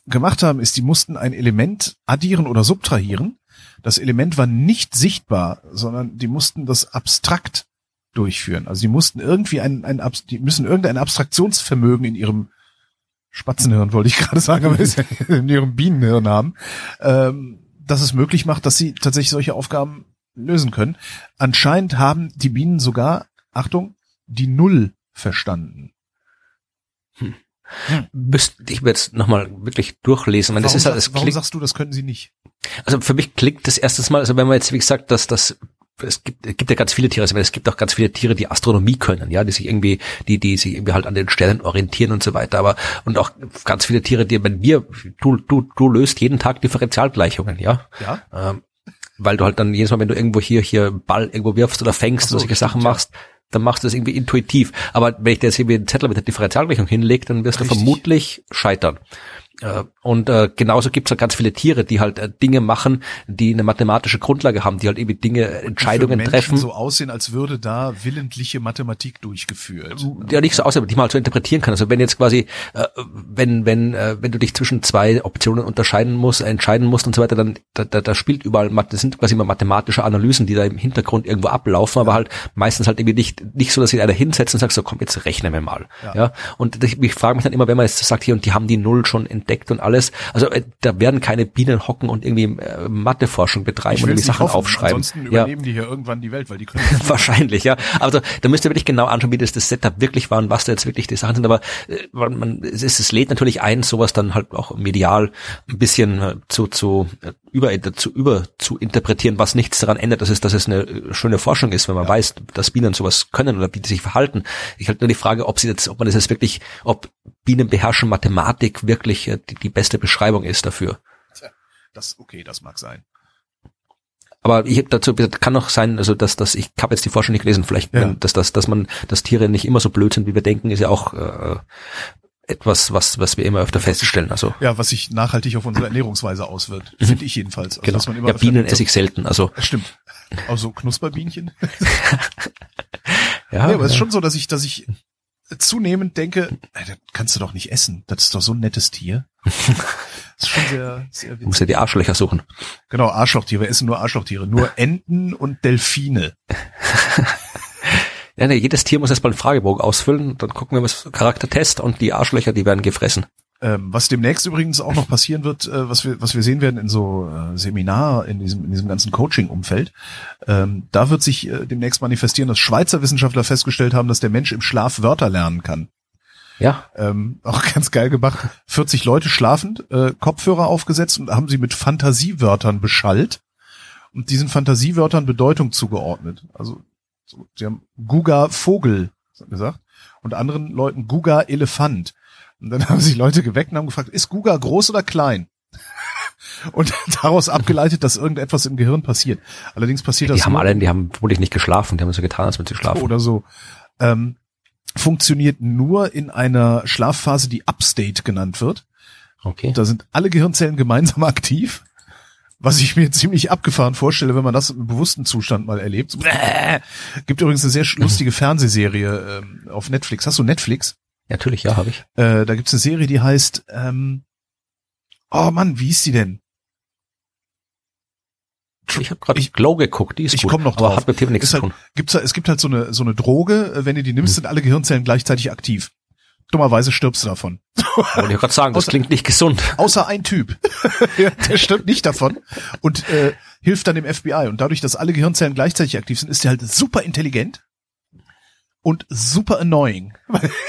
gemacht haben, ist, die mussten ein Element addieren oder subtrahieren das Element war nicht sichtbar, sondern die mussten das abstrakt durchführen. Also die mussten irgendwie ein, ein die müssen irgendein Abstraktionsvermögen in ihrem Spatzenhirn, wollte ich gerade sagen, aber in ihrem Bienenhirn haben, ähm, dass es möglich macht, dass sie tatsächlich solche Aufgaben lösen können. Anscheinend haben die Bienen sogar, Achtung, die Null verstanden. Hm. Müsste ich mir jetzt nochmal wirklich durchlesen. Meine, warum, das ist halt, das warum sagst du, das können sie nicht? Also für mich klingt das erstes Mal, also wenn man jetzt, wie gesagt, dass das es gibt, es gibt ja ganz viele Tiere, also es gibt auch ganz viele Tiere, die Astronomie können, ja, die sich irgendwie, die, die sich irgendwie halt an den Sternen orientieren und so weiter, aber, und auch ganz viele Tiere, die, wenn wir, du, du, du löst jeden Tag Differentialgleichungen, ja. Ja. Ähm, weil du halt dann jedes Mal, wenn du irgendwo hier, hier Ball irgendwo wirfst oder fängst so, und solche Sachen ja. Dann machst du das irgendwie intuitiv. Aber wenn ich dir jetzt irgendwie einen Zettel mit der Differentialgleichung hinlege, dann wirst Richtig. du vermutlich scheitern. Äh, und äh, genauso gibt es halt ganz viele Tiere, die halt äh, Dinge machen, die eine mathematische Grundlage haben, die halt eben Dinge, Entscheidungen die für treffen. so aussehen, als würde da willentliche Mathematik durchgeführt. Ja, nicht so aussehen, aber die man halt so interpretieren kann. Also wenn jetzt quasi, äh, wenn, wenn, äh, wenn du dich zwischen zwei Optionen unterscheiden musst, entscheiden musst und so weiter, dann da, da, da spielt überall, das sind quasi immer mathematische Analysen, die da im Hintergrund irgendwo ablaufen, aber halt meistens halt irgendwie nicht, nicht so, dass sich einer hinsetzt und sagt, so komm, jetzt rechnen wir mal. Ja. ja? Und ich, ich frage mich dann immer, wenn man jetzt sagt, hier und die haben die Null schon entdeckt und alles, also äh, da werden keine Bienen hocken und irgendwie äh, Matheforschung betreiben und irgendwie Sachen hoffen. aufschreiben. Ansonsten übernehmen ja. die hier irgendwann die Welt, weil die können. Wahrscheinlich, ja. Also da müsst ihr wirklich genau anschauen, wie das, das Setup wirklich war und was da jetzt wirklich die Sachen sind. Aber äh, man, es, es lädt natürlich ein, sowas dann halt auch medial ein bisschen äh, zu, zu äh, über, zu, über zu interpretieren, was nichts daran ändert, dass es, dass es eine äh, schöne Forschung ist, wenn man ja. weiß, dass Bienen sowas können oder wie die sich verhalten. Ich halt nur die Frage, ob sie jetzt, ob man das jetzt wirklich, ob Bienen beherrschen Mathematik wirklich äh, die, die beste Beschreibung ist dafür. Das, okay, das mag sein. Aber ich habe dazu kann auch sein, also dass, dass ich habe jetzt die Forschung nicht gelesen, vielleicht, ja. dass, dass, dass man, dass Tiere nicht immer so blöd sind, wie wir denken, ist ja auch äh, etwas, was, was wir immer öfter feststellen. Also ja, was sich nachhaltig auf unsere Ernährungsweise auswirkt, mhm. finde ich jedenfalls. Also, genau. ja, Bienen esse ich selten. Also stimmt. Also Knusperbienchen. ja, nee, aber es ist schon so, dass ich, dass ich zunehmend denke, das kannst du doch nicht essen. Das ist doch so ein nettes Tier. Das ist schon sehr, sehr witzig. Du musst ja die Arschlöcher suchen. Genau, Arschlochtiere. Wir essen nur Arschlochtiere. Nur Enten und Delfine. Ja, nee, jedes Tier muss erstmal einen Fragebogen ausfüllen, dann gucken wir mal Charaktertest und die Arschlöcher, die werden gefressen. Ähm, was demnächst übrigens auch noch passieren wird, äh, was wir was wir sehen werden in so äh, Seminar in diesem in diesem ganzen Coaching-Umfeld, ähm, da wird sich äh, demnächst manifestieren, dass Schweizer Wissenschaftler festgestellt haben, dass der Mensch im Schlaf Wörter lernen kann. Ja. Ähm, auch ganz geil gemacht. 40 Leute schlafend, äh, Kopfhörer aufgesetzt und haben sie mit Fantasiewörtern beschallt und diesen Fantasiewörtern Bedeutung zugeordnet. Also so, sie haben Guga Vogel gesagt und anderen Leuten Guga Elefant. Und dann haben sich Leute geweckt und haben gefragt, ist Guga groß oder klein? und daraus abgeleitet, dass irgendetwas im Gehirn passiert. Allerdings passiert die das. Die haben alle, die haben wohl nicht geschlafen, die haben so getan, als würden sie schlafen. Oder so. Ähm, funktioniert nur in einer Schlafphase, die Upstate genannt wird. Okay. Da sind alle Gehirnzellen gemeinsam aktiv was ich mir ziemlich abgefahren vorstelle, wenn man das im bewussten Zustand mal erlebt. So, äh, gibt übrigens eine sehr lustige Fernsehserie ähm, auf Netflix. Hast du Netflix? Natürlich, ja, habe ich. Äh, da gibt's eine Serie, die heißt, ähm, oh Mann, wie hieß die denn? Ich habe gerade Glow geguckt, die ist ich gut, komm noch drauf. aber hat mit dem nichts halt, zu tun. Gibt's, es gibt halt so eine, so eine Droge, wenn du die nimmst, hm. sind alle Gehirnzellen gleichzeitig aktiv dummerweise stirbst du davon. Wollte ich gerade sagen, das außer, klingt nicht gesund. Außer ein Typ. der stirbt nicht davon und äh, hilft dann dem FBI. Und dadurch, dass alle Gehirnzellen gleichzeitig aktiv sind, ist der halt super intelligent und super annoying.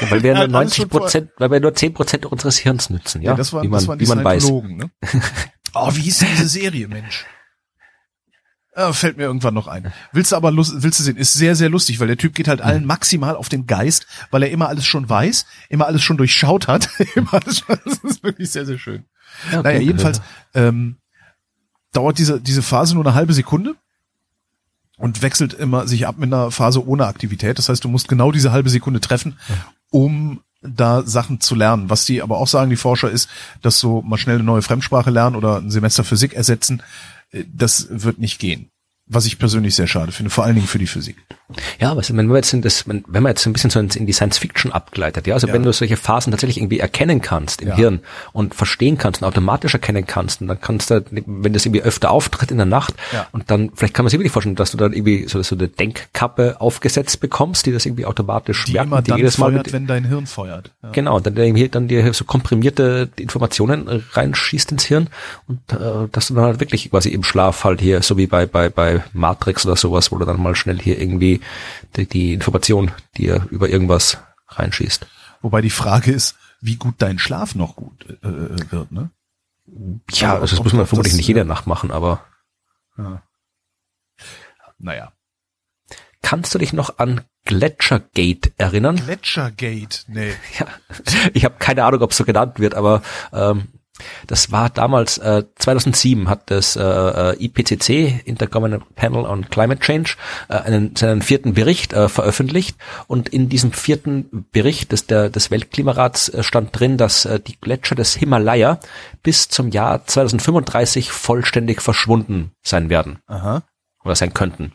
weil wir nur 90 Prozent, weil wir nur 10 Prozent unseres Hirns nützen, ja? ja das war, wie man, das waren die wie man weiß. Ne? Oh, wie hieß denn diese Serie, Mensch? Äh, fällt mir irgendwann noch ein. Willst du aber lust, willst du sehen? Ist sehr, sehr lustig, weil der Typ geht halt allen maximal auf den Geist, weil er immer alles schon weiß, immer alles schon durchschaut hat. immer alles schon, das ist wirklich sehr, sehr schön. Ja, okay, naja, jedenfalls ähm, dauert diese, diese Phase nur eine halbe Sekunde und wechselt immer sich ab mit einer Phase ohne Aktivität. Das heißt, du musst genau diese halbe Sekunde treffen, um da Sachen zu lernen. Was die aber auch sagen, die Forscher, ist, dass so mal schnell eine neue Fremdsprache lernen oder ein Semester Physik ersetzen, das wird nicht gehen. Was ich persönlich sehr schade finde, vor allen Dingen für die Physik. Ja, was, wenn man jetzt in das, wenn man jetzt ein bisschen so in die Science Fiction abgleitet, ja, also ja. wenn du solche Phasen tatsächlich irgendwie erkennen kannst im ja. Hirn und verstehen kannst und automatisch erkennen kannst, und dann kannst du, wenn das irgendwie öfter auftritt in der Nacht, ja. und dann, vielleicht kann man sich wirklich vorstellen, dass du dann irgendwie so, so eine Denkkappe aufgesetzt bekommst, die das irgendwie automatisch die merkt, immer die dann jedes Mal feuert, mit, wenn dein Hirn feuert. Ja. Genau, und dann dann dir so komprimierte Informationen reinschießt ins Hirn und äh, dass du dann halt wirklich quasi im Schlaf halt hier, so wie bei, bei, bei Matrix oder sowas, wo du dann mal schnell hier irgendwie die, die Information, die er über irgendwas reinschießt. Wobei die Frage ist, wie gut dein Schlaf noch gut äh, äh wird, ne? Ja, also das muss man vermutlich nicht jede Nacht machen, aber. Ja. Naja. Kannst du dich noch an Gletschergate erinnern? Gletschergate, nee. Ja, ich habe keine Ahnung, ob es so genannt wird, aber ähm, Das war damals, äh, 2007 hat das äh, äh IPCC, Intergovernmental Panel on Climate Change, äh, einen, seinen vierten Bericht äh, veröffentlicht. Und in diesem vierten Bericht des, der, des Weltklimarats äh, stand drin, dass äh, die Gletscher des Himalaya bis zum Jahr 2035 vollständig verschwunden sein werden. Aha. Oder sein könnten.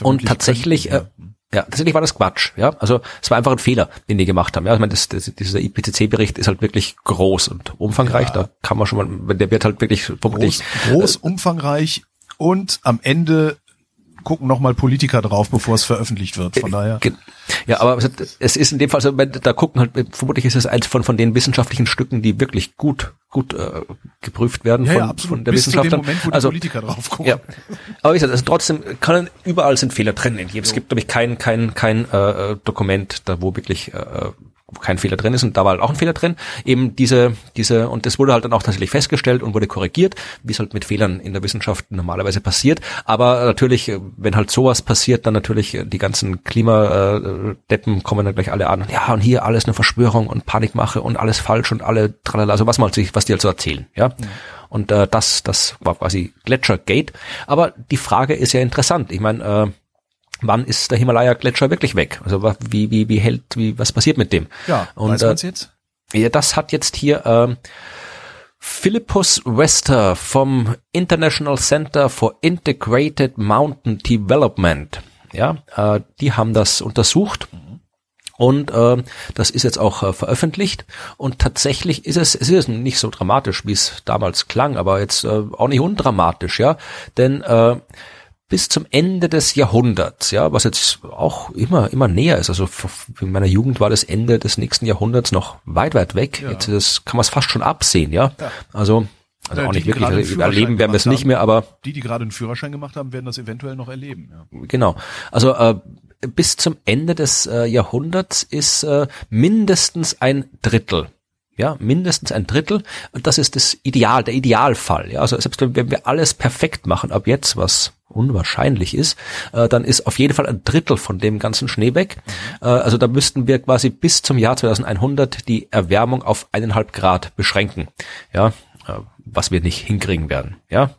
Und tatsächlich, könnten, ja. äh, ja, tatsächlich war das Quatsch. Ja, also es war einfach ein Fehler, den die gemacht haben. Ja, ich meine, das, das, dieser IPCC-Bericht ist halt wirklich groß und umfangreich. Ja. Da kann man schon mal, der wird halt wirklich groß, groß, äh, umfangreich und am Ende gucken nochmal Politiker drauf, bevor es veröffentlicht wird. Von daher. Ja, aber es ist in dem Fall so, da gucken halt, vermutlich ist es eins von, von den wissenschaftlichen Stücken, die wirklich gut, gut äh, geprüft werden ja, von, ja, von der Bis Wissenschaft. Moment, wo die also, Politiker drauf gucken. Ja. Aber wie gesagt, also trotzdem kann überall sind Fehler drin. Es gibt, glaube ich, kein, kein, kein äh, Dokument, da wo wirklich äh, kein Fehler drin ist und da war halt auch ein Fehler drin. Eben diese, diese, und das wurde halt dann auch tatsächlich festgestellt und wurde korrigiert, wie es halt mit Fehlern in der Wissenschaft normalerweise passiert. Aber natürlich, wenn halt sowas passiert, dann natürlich die ganzen Klimadeppen kommen dann gleich alle an. Ja, und hier alles eine Verschwörung und Panikmache und alles falsch und alle tralala, also was man sich, was die halt so erzählen, ja. ja. Und äh, das, das war quasi Gletschergate. Aber die Frage ist ja interessant. Ich meine, äh, wann ist der Himalaya-Gletscher wirklich weg? Also wie, wie, wie hält, wie, was passiert mit dem? Ja, und weiß äh, jetzt? Ja, das hat jetzt hier ähm, Philippus Wester vom International Center for Integrated Mountain Development. Ja, äh, die haben das untersucht. Und äh, das ist jetzt auch äh, veröffentlicht. Und tatsächlich ist es, es ist nicht so dramatisch, wie es damals klang, aber jetzt äh, auch nicht undramatisch, ja. Denn äh, bis zum Ende des Jahrhunderts, ja, was jetzt auch immer, immer näher ist. Also in meiner Jugend war das Ende des nächsten Jahrhunderts noch weit, weit weg. Ja. Jetzt das kann man es fast schon absehen, ja. ja. Also, also ja, auch nicht wirklich. Also erleben werden wir es nicht mehr, aber. Die, die gerade einen Führerschein gemacht haben, werden das eventuell noch erleben, ja. Genau. Also, äh, bis zum Ende des äh, Jahrhunderts ist äh, mindestens ein Drittel ja, mindestens ein Drittel. Und das ist das Ideal, der Idealfall. Ja, also selbst wenn wir alles perfekt machen ab jetzt, was unwahrscheinlich ist, äh, dann ist auf jeden Fall ein Drittel von dem ganzen Schnee weg. Mhm. Äh, also da müssten wir quasi bis zum Jahr 2100 die Erwärmung auf eineinhalb Grad beschränken. Ja, äh, was wir nicht hinkriegen werden. Ja.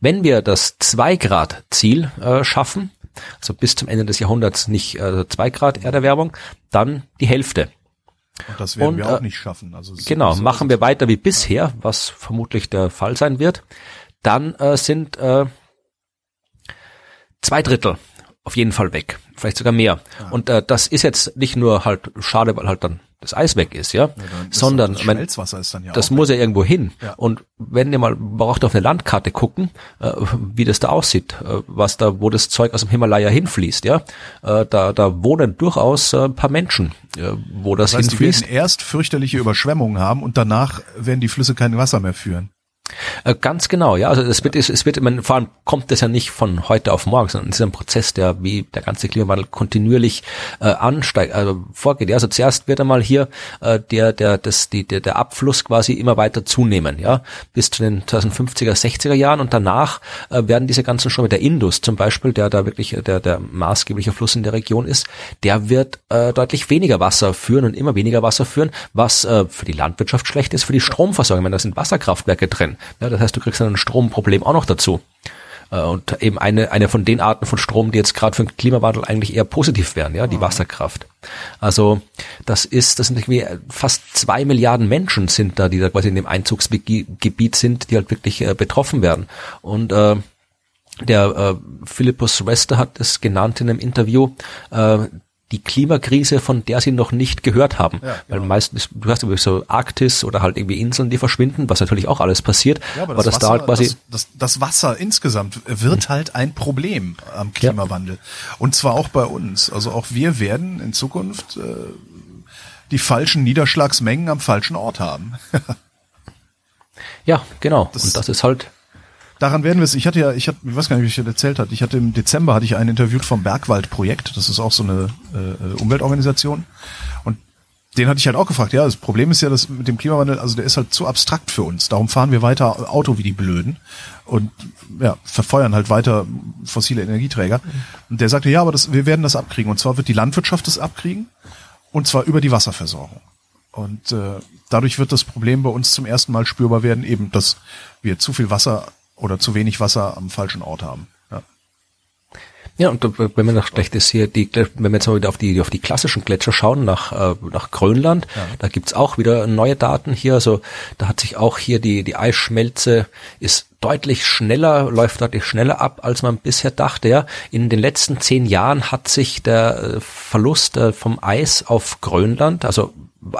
Wenn wir das zwei Grad Ziel äh, schaffen, also bis zum Ende des Jahrhunderts nicht äh, zwei Grad Erderwärmung, dann die Hälfte. Und das werden und, wir auch äh, nicht schaffen. Also genau, machen wir weiter wie bisher, was vermutlich der Fall sein wird. Dann äh, sind äh, zwei Drittel auf jeden Fall weg, vielleicht sogar mehr. Ja. Und äh, das ist jetzt nicht nur halt schade, weil halt dann das Eis weg ist, ja, ja sondern das Schmelzwasser ist dann ja das muss ja irgendwo hin. Und wenn ihr mal braucht auf eine Landkarte gucken, äh, wie das da aussieht, äh, was da, wo das Zeug aus dem Himalaya hinfließt, ja, äh, da da wohnen durchaus äh, ein paar Menschen, äh, wo das, das heißt, hinfließt. Die werden erst fürchterliche Überschwemmungen haben und danach werden die Flüsse kein Wasser mehr führen. Äh, ganz genau, ja. Also es wird, es wird, man, vor allem kommt das ja nicht von heute auf morgen, sondern es ist ein Prozess, der wie der ganze Klimawandel kontinuierlich äh, ansteigt, also vorgeht. Ja, also zuerst wird einmal hier äh, der, der, das, die, der, der Abfluss quasi immer weiter zunehmen, ja, bis zu den 2050er, 60er Jahren und danach äh, werden diese ganzen Ströme, der Indus zum Beispiel, der da wirklich der, der maßgebliche Fluss in der Region ist, der wird äh, deutlich weniger Wasser führen und immer weniger Wasser führen, was äh, für die Landwirtschaft schlecht ist, für die Stromversorgung. Meine, da sind Wasserkraftwerke drin. Ja, das heißt, du kriegst dann ein Stromproblem auch noch dazu. Äh, und eben eine, eine von den Arten von Strom, die jetzt gerade für den Klimawandel eigentlich eher positiv wären, ja, die mhm. Wasserkraft. Also das ist, das sind irgendwie fast zwei Milliarden Menschen sind da, die da quasi in dem Einzugsgebiet sind, die halt wirklich äh, betroffen werden. Und äh, der äh, Philippus Wester hat es genannt in einem Interview, äh, die Klimakrise, von der sie noch nicht gehört haben. Ja, Weil genau. meistens, du hast übrigens so Arktis oder halt irgendwie Inseln, die verschwinden, was natürlich auch alles passiert. Ja, aber, aber das, das Wasser, da quasi das, das, das, Wasser insgesamt wird hm. halt ein Problem am Klimawandel. Ja. Und zwar auch bei uns. Also auch wir werden in Zukunft äh, die falschen Niederschlagsmengen am falschen Ort haben. ja, genau. Das, Und das ist halt Daran werden wir es. Ich hatte ja, ich hatte, ich weiß gar nicht, wie ich das erzählt hatte. Ich hatte im Dezember hatte ich einen interviewt vom Bergwaldprojekt. Das ist auch so eine äh, Umweltorganisation. Und den hatte ich halt auch gefragt. Ja, das Problem ist ja, dass mit dem Klimawandel, also der ist halt zu abstrakt für uns. Darum fahren wir weiter Auto wie die Blöden und ja, verfeuern halt weiter fossile Energieträger. Und der sagte, ja, aber das, wir werden das abkriegen. Und zwar wird die Landwirtschaft das abkriegen. Und zwar über die Wasserversorgung. Und äh, dadurch wird das Problem bei uns zum ersten Mal spürbar werden, eben, dass wir zu viel Wasser oder zu wenig Wasser am falschen Ort haben. Ja. Ja, und wenn man nach vielleicht ist hier die, wenn wir jetzt mal wieder auf die auf die klassischen Gletscher schauen nach äh, nach Grönland, ja. da gibt's auch wieder neue Daten hier. Also da hat sich auch hier die die Eisschmelze ist deutlich schneller, läuft deutlich schneller ab, als man bisher dachte. Ja, in den letzten zehn Jahren hat sich der äh, Verlust äh, vom Eis auf Grönland, also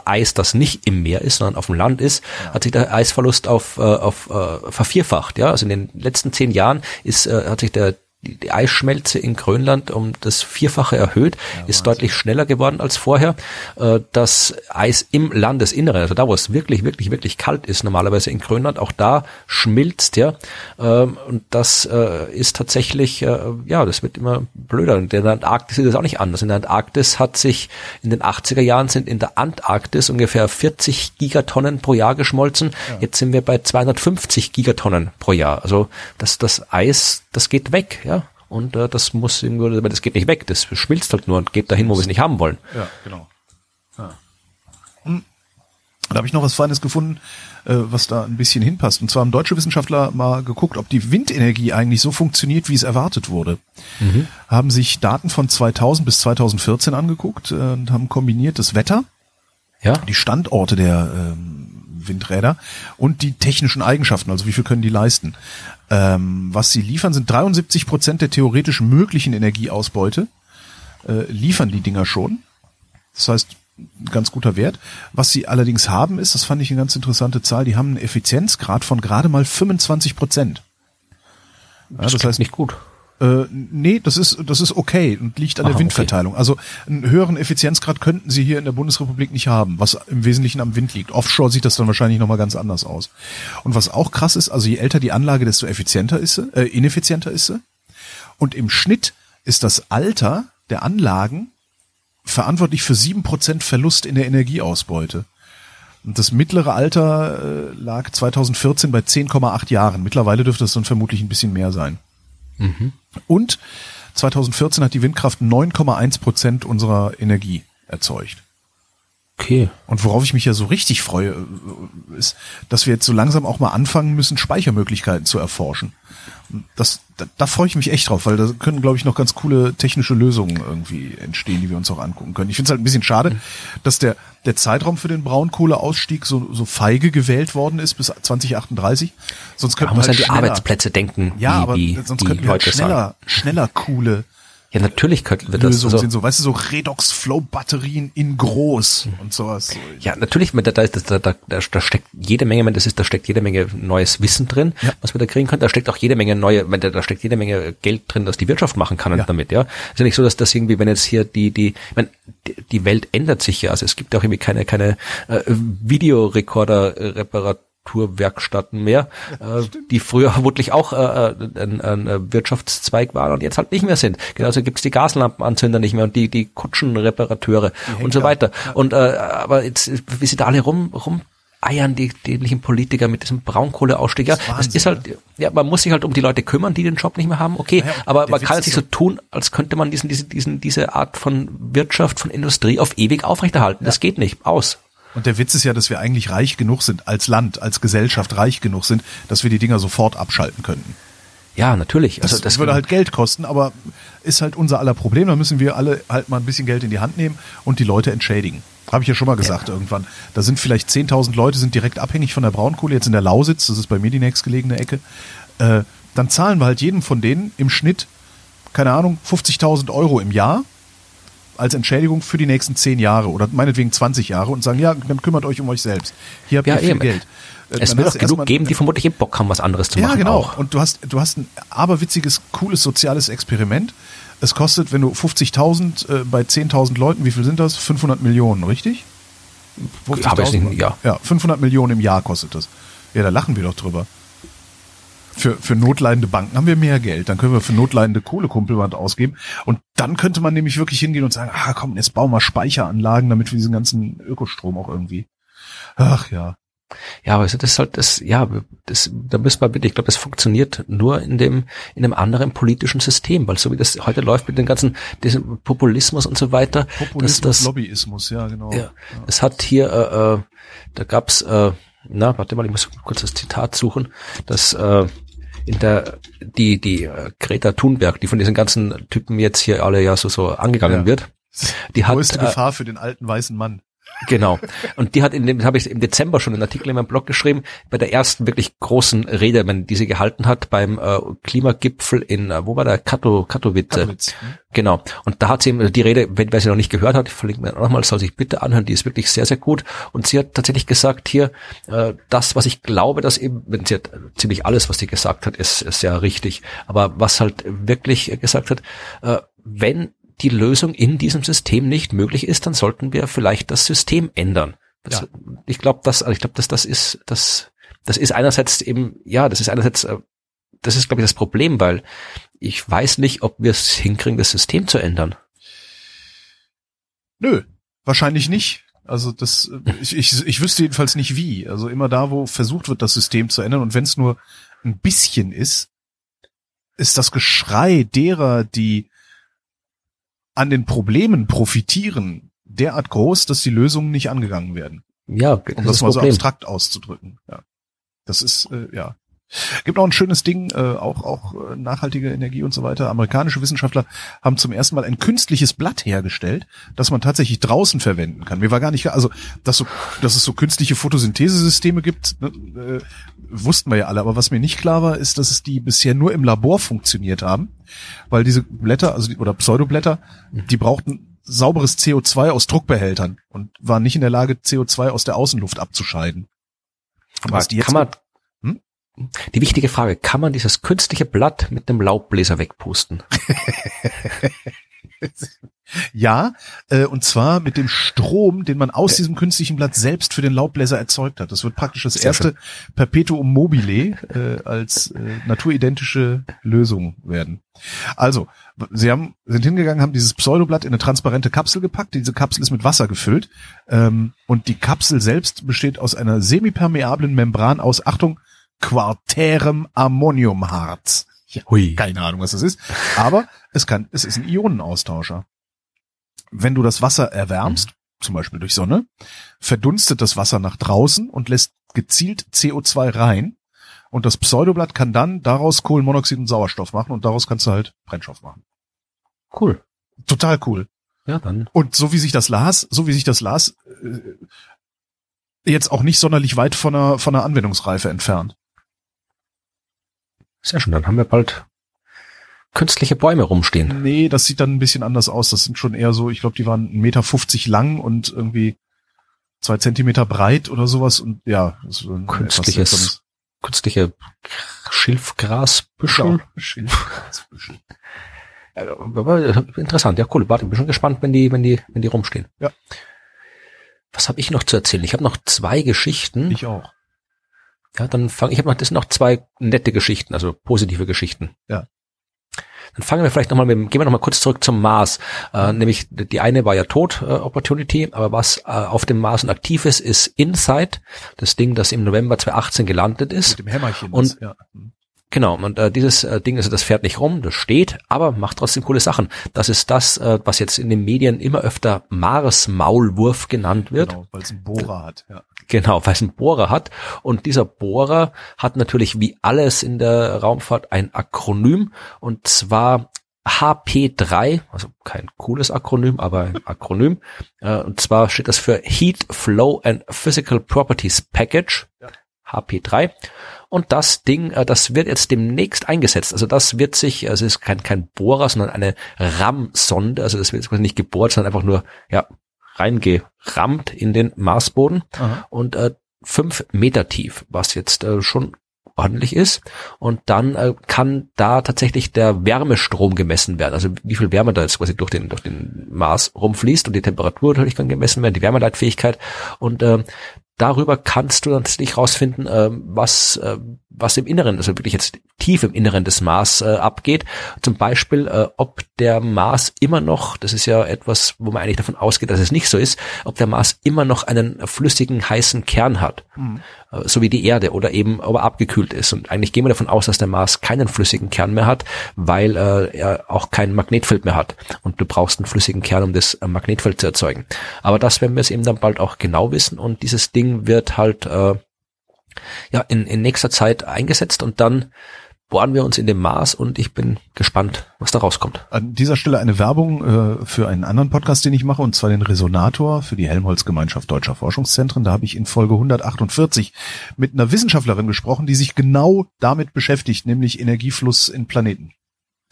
Eis, das nicht im Meer ist, sondern auf dem Land ist, hat sich der Eisverlust auf, äh, auf äh, vervierfacht. Ja, also in den letzten zehn Jahren ist äh, hat sich der die, die Eisschmelze in Grönland um das Vierfache erhöht, ja, ist deutlich schneller geworden als vorher. Äh, das Eis im Landesinneren, also da, wo es wirklich, wirklich, wirklich kalt ist, normalerweise in Grönland, auch da schmilzt, ja. Ähm, und das äh, ist tatsächlich, äh, ja, das wird immer blöder. Und in der Antarktis ist es auch nicht anders. In der Antarktis hat sich in den 80er Jahren sind in der Antarktis ungefähr 40 Gigatonnen pro Jahr geschmolzen. Ja. Jetzt sind wir bei 250 Gigatonnen pro Jahr. Also das, das Eis, das geht weg ja. Und äh, das muss irgendwo, das geht nicht weg, das schmilzt halt nur und geht dahin, wo wir es nicht haben wollen. Ja, genau. Ja. Hm. Da habe ich noch was Feines gefunden, äh, was da ein bisschen hinpasst. Und zwar haben deutsche Wissenschaftler mal geguckt, ob die Windenergie eigentlich so funktioniert, wie es erwartet wurde. Mhm. Haben sich Daten von 2000 bis 2014 angeguckt äh, und haben kombiniert das Wetter, ja. die Standorte der ähm, Windräder und die technischen Eigenschaften, also wie viel können die leisten. Ähm, was sie liefern, sind 73 Prozent der theoretisch möglichen Energieausbeute. Äh, liefern die Dinger schon. Das heißt, ganz guter Wert. Was sie allerdings haben ist, das fand ich eine ganz interessante Zahl, die haben einen Effizienzgrad von gerade mal 25 Prozent. Ja, das, das heißt nicht gut. Äh, nee, das ist, das ist okay und liegt an Aha, der Windverteilung. Okay. Also einen höheren Effizienzgrad könnten sie hier in der Bundesrepublik nicht haben, was im Wesentlichen am Wind liegt. Offshore sieht das dann wahrscheinlich nochmal ganz anders aus. Und was auch krass ist, also je älter die Anlage, desto effizienter ist sie, äh, ineffizienter ist sie. Und im Schnitt ist das Alter der Anlagen verantwortlich für sieben Prozent Verlust in der Energieausbeute. Und das mittlere Alter äh, lag 2014 bei 10,8 Jahren. Mittlerweile dürfte es dann vermutlich ein bisschen mehr sein. Mhm. Und 2014 hat die Windkraft 9,1 Prozent unserer Energie erzeugt. Okay. Und worauf ich mich ja so richtig freue, äh, ist, dass wir jetzt so langsam auch mal anfangen müssen, Speichermöglichkeiten zu erforschen. Das, da, da freue ich mich echt drauf, weil da können, glaube ich, noch ganz coole technische Lösungen irgendwie entstehen, die wir uns auch angucken können. Ich finde es halt ein bisschen schade, mhm. dass der, der Zeitraum für den Braunkohleausstieg so, so feige gewählt worden ist bis 2038. Sonst könnten wir halt an die Arbeitsplätze denken. Ja, aber die, sonst die könnten wir halt schneller, schneller coole ja, natürlich könnten wir das. Lösungen also, sind so, weißt du, so Redox-Flow-Batterien in groß und sowas. Ja, natürlich, da, da, da, da, da steckt jede Menge, das ist, da steckt jede Menge neues Wissen drin, ja. was wir da kriegen können. Da steckt auch jede Menge neue, da, da steckt jede Menge Geld drin, das die Wirtschaft machen kann ja. damit, ja. Ist ja nicht so, dass das irgendwie, wenn jetzt hier die, die, ich meine, die Welt ändert sich ja. Also es gibt auch irgendwie keine, keine äh, Videorekorder-Reparatur Manufakturwerkstätten mehr, äh, die früher vermutlich auch äh, äh ein, ein Wirtschaftszweig waren und jetzt halt nicht mehr sind. Genauso gibt's die Gaslampenanzünder nicht mehr und die, die Kutschenreparateure die und so weiter. Ja. Und äh, aber jetzt, wie sie da alle rum, rum eiern die dämlichen Politiker mit diesem Braunkohleausstieg. Ja, das, das ist halt, ja, man muss sich halt um die Leute kümmern, die den Job nicht mehr haben. Okay, ja, aber man kann es nicht so tun, als könnte man diesen, diesen, diesen, diese Art von Wirtschaft, von Industrie auf ewig aufrechterhalten. Ja. Das geht nicht. Aus. Und der Witz ist ja, dass wir eigentlich reich genug sind, als Land, als Gesellschaft reich genug sind, dass wir die Dinger sofort abschalten könnten. Ja, natürlich. Also das, das würde halt Geld kosten, aber ist halt unser aller Problem. Da müssen wir alle halt mal ein bisschen Geld in die Hand nehmen und die Leute entschädigen. Habe ich ja schon mal gesagt ja. irgendwann. Da sind vielleicht 10.000 Leute sind direkt abhängig von der Braunkohle, jetzt in der Lausitz, das ist bei Medinex gelegene Ecke. Äh, dann zahlen wir halt jedem von denen im Schnitt, keine Ahnung, 50.000 Euro im Jahr als Entschädigung für die nächsten zehn Jahre oder meinetwegen 20 Jahre und sagen, ja, dann kümmert euch um euch selbst. Hier habt ja, ihr viel eben. Geld. Äh, es wird auch genug geben, die vermutlich im Bock haben, was anderes zu machen. Ja, genau. Auch. Und du hast, du hast ein aberwitziges, cooles soziales Experiment. Es kostet, wenn du 50.000 äh, bei 10.000 Leuten, wie viel sind das? 500 Millionen, richtig? 50.000? Ja. ja, 500 Millionen im Jahr kostet das. Ja, da lachen wir doch drüber. Für, für notleidende Banken haben wir mehr Geld. Dann können wir für notleidende Kohlekumpelwand ausgeben. Und dann könnte man nämlich wirklich hingehen und sagen, ah komm, jetzt bauen wir Speicheranlagen, damit wir diesen ganzen Ökostrom auch irgendwie. Ach ja. Ja, aber das ist halt das, ja, das, da müssen wir bitte, ich glaube, das funktioniert nur in dem, in einem anderen politischen System, weil so wie das heute läuft mit dem ganzen, diesem Populismus und so weiter. Populismus, das, Lobbyismus, ja, genau. Ja, es hat hier, äh, äh, da gab's, äh, na, warte mal, ich muss kurz das Zitat suchen, dass, äh, in der die die äh, Greta Thunberg, die von diesen ganzen Typen jetzt hier alle ja so so angegangen Ja. wird, die hat Größte äh, Gefahr für den alten weißen Mann. Genau. Und die hat in dem, habe ich im Dezember schon einen Artikel in meinem Blog geschrieben, bei der ersten wirklich großen Rede, wenn die sie gehalten hat beim äh, Klimagipfel in, äh, wo war der? Kato, Katowice. Katowice, hm? Genau. Und da hat sie eben die Rede, wenn wer sie noch nicht gehört hat, ich verlinke mir nochmal, soll sich bitte anhören, die ist wirklich sehr, sehr gut. Und sie hat tatsächlich gesagt hier, äh, das, was ich glaube, dass eben, wenn sie hat äh, ziemlich alles, was sie gesagt hat, ist, ist ja richtig. Aber was halt wirklich gesagt hat, äh, wenn die Lösung in diesem System nicht möglich ist, dann sollten wir vielleicht das System ändern. Das, Ja. Ich glaube, das, also ich glaube, dass das ist, das, das ist einerseits eben, ja, das ist einerseits, äh, das ist, glaube ich, das Problem, weil ich weiß nicht, ob wir es hinkriegen, das System zu ändern. Nö, wahrscheinlich nicht. Also das, äh, ich, ich, ich wüsste jedenfalls nicht wie. Also immer da, wo versucht wird, das System zu ändern und wenn es nur ein bisschen ist, ist das Geschrei derer, die an den Problemen profitieren, derart groß, dass die Lösungen nicht angegangen werden. Ja, Um das, das, mal das so Problem. abstrakt auszudrücken. Ja. Das ist, äh, ja. Gibt auch ein schönes Ding, äh, auch, auch äh, nachhaltige Energie und so weiter. Amerikanische Wissenschaftler haben zum ersten Mal ein künstliches Blatt hergestellt, das man tatsächlich draußen verwenden kann. Mir war gar nicht klar, also, dass, so, dass es so künstliche Photosynthesesysteme gibt, ne, äh, wussten wir ja alle. Aber was mir nicht klar war, ist, dass es die bisher nur im Labor funktioniert haben, weil diese Blätter, also die, oder Pseudoblätter, die brauchten sauberes CO2 aus Druckbehältern und waren nicht in der Lage, CO2 aus der Außenluft abzuscheiden. Was die jetzt kann man? Die wichtige Frage, kann man dieses künstliche Blatt mit einem Laubbläser wegpusten? Ja, äh, und zwar mit dem Strom, den man aus diesem künstlichen Blatt selbst für den Laubbläser erzeugt hat. Das wird praktisch das Sehr erste Perpetuum mobile äh, als äh, naturidentische Lösung werden. Also, sie haben, sind hingegangen, haben dieses Pseudoblatt in eine transparente Kapsel gepackt. Diese Kapsel ist mit Wasser gefüllt. Ähm, und die Kapsel selbst besteht aus einer semipermeablen Membran aus, Achtung, quartärem Ammoniumharz. Hui. Keine Ahnung, was das ist. Aber es kann, es ist ein Ionenaustauscher. Wenn du das Wasser erwärmst, zum Beispiel durch Sonne, verdunstet das Wasser nach draußen und lässt gezielt CO2 rein. Und das Pseudoblatt kann dann daraus Kohlenmonoxid und Sauerstoff machen und daraus kannst du halt Brennstoff machen. Cool. Total cool. Ja, dann. Und so wie sich das las, so wie sich das las, äh, jetzt auch nicht sonderlich weit von einer, von einer Anwendungsreife entfernt. Sehr schön, dann haben wir bald künstliche Bäume rumstehen. Nee, das sieht dann ein bisschen anders aus. Das sind schon eher so, ich glaube, die waren 1,50 Meter lang und irgendwie zwei Zentimeter breit oder sowas. Und ja, etwas Künstliches, künstliche Schilfgrasbüschel. Ja, Schilfgrasbüschel. Äh, interessant, ja cool. Warte, ich bin schon gespannt, wenn die, wenn die, wenn die rumstehen. Ja. Was habe ich noch zu erzählen? Ich habe noch zwei Geschichten. Ich auch. Ja, dann fange ich habe noch das sind noch zwei nette Geschichten, also positive Geschichten. Ja. Dann fangen wir vielleicht nochmal mit, dem- gehen wir nochmal kurz zurück zum Mars. Äh, nämlich die eine war ja tot, äh, Opportunity, aber was äh, auf dem Mars und aktiv ist, ist Insight, das Ding, das im November 2018 gelandet ist. Mit dem Hämmerchen. Und- das, ja. Hm. Genau, und äh, dieses äh, Ding, also das fährt nicht rum, das steht, aber macht trotzdem coole Sachen. Das ist das, äh, was jetzt in den Medien immer öfter Mars-Maulwurf genannt wird. Genau, weil es einen Bohrer hat. Ja. Genau, weil es einen Bohrer hat. Und dieser Bohrer hat natürlich wie alles in der Raumfahrt ein Akronym und zwar HP3, also kein cooles Akronym, aber ein Akronym. Äh, Und zwar steht das für Heat, Flow and Physical Properties Package. Ja. HP3. Und das Ding, äh, das wird jetzt demnächst eingesetzt. Also das wird sich, also es ist kein, kein Bohrer, sondern eine RAM-Sonde. Also das wird jetzt quasi nicht gebohrt, sondern einfach nur, ja, reingerammt in den Marsboden Aha. und äh, fünf Meter tief, was jetzt äh, schon ordentlich ist. Und dann äh, kann da tatsächlich der Wärmestrom gemessen werden. Also wie viel Wärme da jetzt quasi durch den, durch den Mars rumfließt und die Temperatur natürlich kann gemessen werden, die Wärmeleitfähigkeit. Und äh, darüber kannst du dann tatsächlich rausfinden, äh, was, äh, was im Inneren, also wirklich jetzt tief im Inneren des Mars äh, abgeht. Zum Beispiel, äh, ob der Mars immer noch, das ist ja etwas, wo man eigentlich davon ausgeht, dass es nicht so ist, ob der Mars immer noch einen flüssigen, heißen Kern hat. Mhm. So wie die Erde oder eben aber abgekühlt ist. Und eigentlich gehen wir davon aus, dass der Mars keinen flüssigen Kern mehr hat, weil äh, er auch kein Magnetfeld mehr hat. Und du brauchst einen flüssigen Kern, um das äh, Magnetfeld zu erzeugen. Aber das werden wir es eben dann bald auch genau wissen und dieses Ding wird halt äh, ja in, in nächster Zeit eingesetzt und dann bohren wir uns in dem Mars und ich bin gespannt, was da rauskommt. An dieser Stelle eine Werbung äh, für einen anderen Podcast, den ich mache, und zwar den Resonator für die Helmholtz-Gemeinschaft Deutscher Forschungszentren. Da habe ich in Folge 148 mit einer Wissenschaftlerin gesprochen, die sich genau damit beschäftigt, nämlich Energiefluss in Planeten.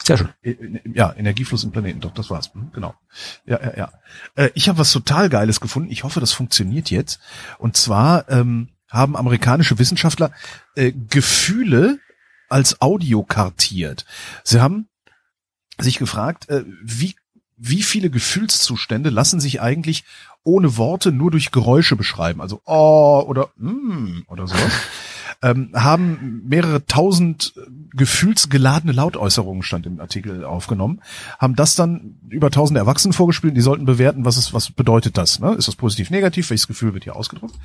Sehr schön. Äh, äh, Ja, Energiefluss in Planeten, doch, das war's. Hm, Genau. Ja, ja, ja. Äh, Ich habe was total Geiles gefunden. Ich hoffe, das funktioniert jetzt. Und zwar ähm, haben amerikanische Wissenschaftler äh, Gefühle als Audio kartiert. Sie haben sich gefragt, äh, wie, wie viele Gefühlszustände lassen sich eigentlich ohne Worte nur durch Geräusche beschreiben, also oh oder mm oder sowas, ähm, haben mehrere tausend gefühlsgeladene Lautäußerungen, stand im Artikel aufgenommen, haben das dann über tausende Erwachsenen vorgespielt, die sollten bewerten, was ist, was bedeutet das, ne? Ist das positiv, negativ, welches Gefühl wird hier ausgedrückt?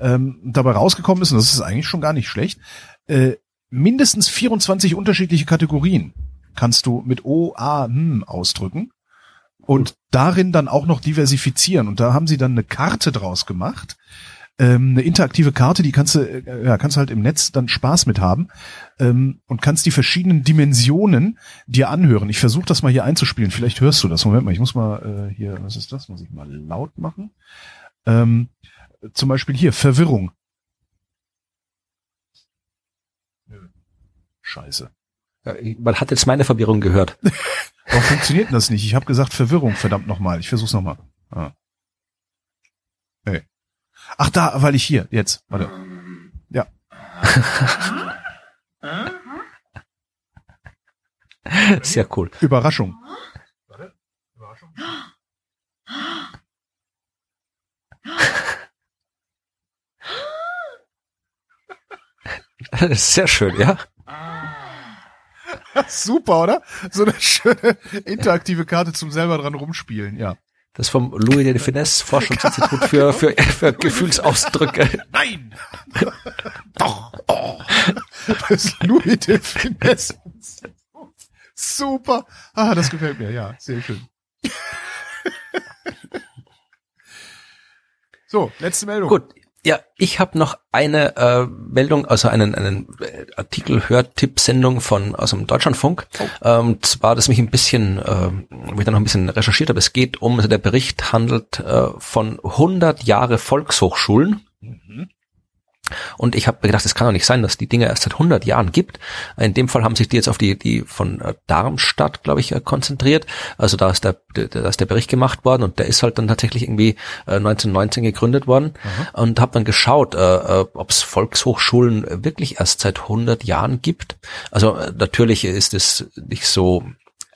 Ähm, dabei rausgekommen ist, und das ist eigentlich schon gar nicht schlecht, äh, mindestens 24 unterschiedliche Kategorien kannst du mit O, A, hm ausdrücken und darin dann auch noch diversifizieren. Und da haben sie dann eine Karte draus gemacht, ähm, eine interaktive Karte, die kannst du, äh, ja, kannst du halt im Netz dann Spaß mit haben ähm, und kannst die verschiedenen Dimensionen dir anhören. Ich versuche das mal hier einzuspielen. Vielleicht hörst du das. Moment mal, ich muss mal äh, hier, was ist das? Muss ich mal laut machen. Ähm, zum Beispiel hier Verwirrung. Scheiße. Ja, Man hat jetzt meine Verwirrung gehört. Warum funktioniert denn das nicht? Ich habe gesagt Verwirrung, verdammt nochmal. Ich versuch's nochmal. Ah. Hey. Ach da, weil ich hier, jetzt, warte. Ja. Sehr cool. Überraschung. Sehr schön, ja. Super, oder? So eine schöne interaktive Karte zum selber dran rumspielen, ja. Das vom Louis de Finesse Forschungsinstitut für, für, für Gefühlsausdrücke. Nein! Doch! Oh. Das ist Louis de Finesse. Super! Ah, das gefällt mir, ja, sehr schön. So, letzte Meldung. Gut. Ja, ich habe noch eine äh, Meldung, also einen, einen äh, Artikel Hörtipp-Sendung von aus dem Deutschlandfunk. Oh. Ähm, zwar, das mich ein bisschen, äh, wo ich dann noch ein bisschen recherchiert habe. Es geht um, also der Bericht handelt äh, von 100 Jahre Volkshochschulen. Mhm. Und ich habe gedacht, es kann doch nicht sein, dass die Dinge erst seit 100 Jahren gibt. In dem Fall haben sich die jetzt auf die, die von äh, Darmstadt, glaube ich, äh, konzentriert. Also da ist der, da ist der Bericht gemacht worden und der ist halt dann tatsächlich irgendwie äh, 1919 gegründet worden. Und habe dann geschaut, äh, äh, ob es Volkshochschulen wirklich erst seit 100 Jahren gibt. Also äh, natürlich ist es nicht so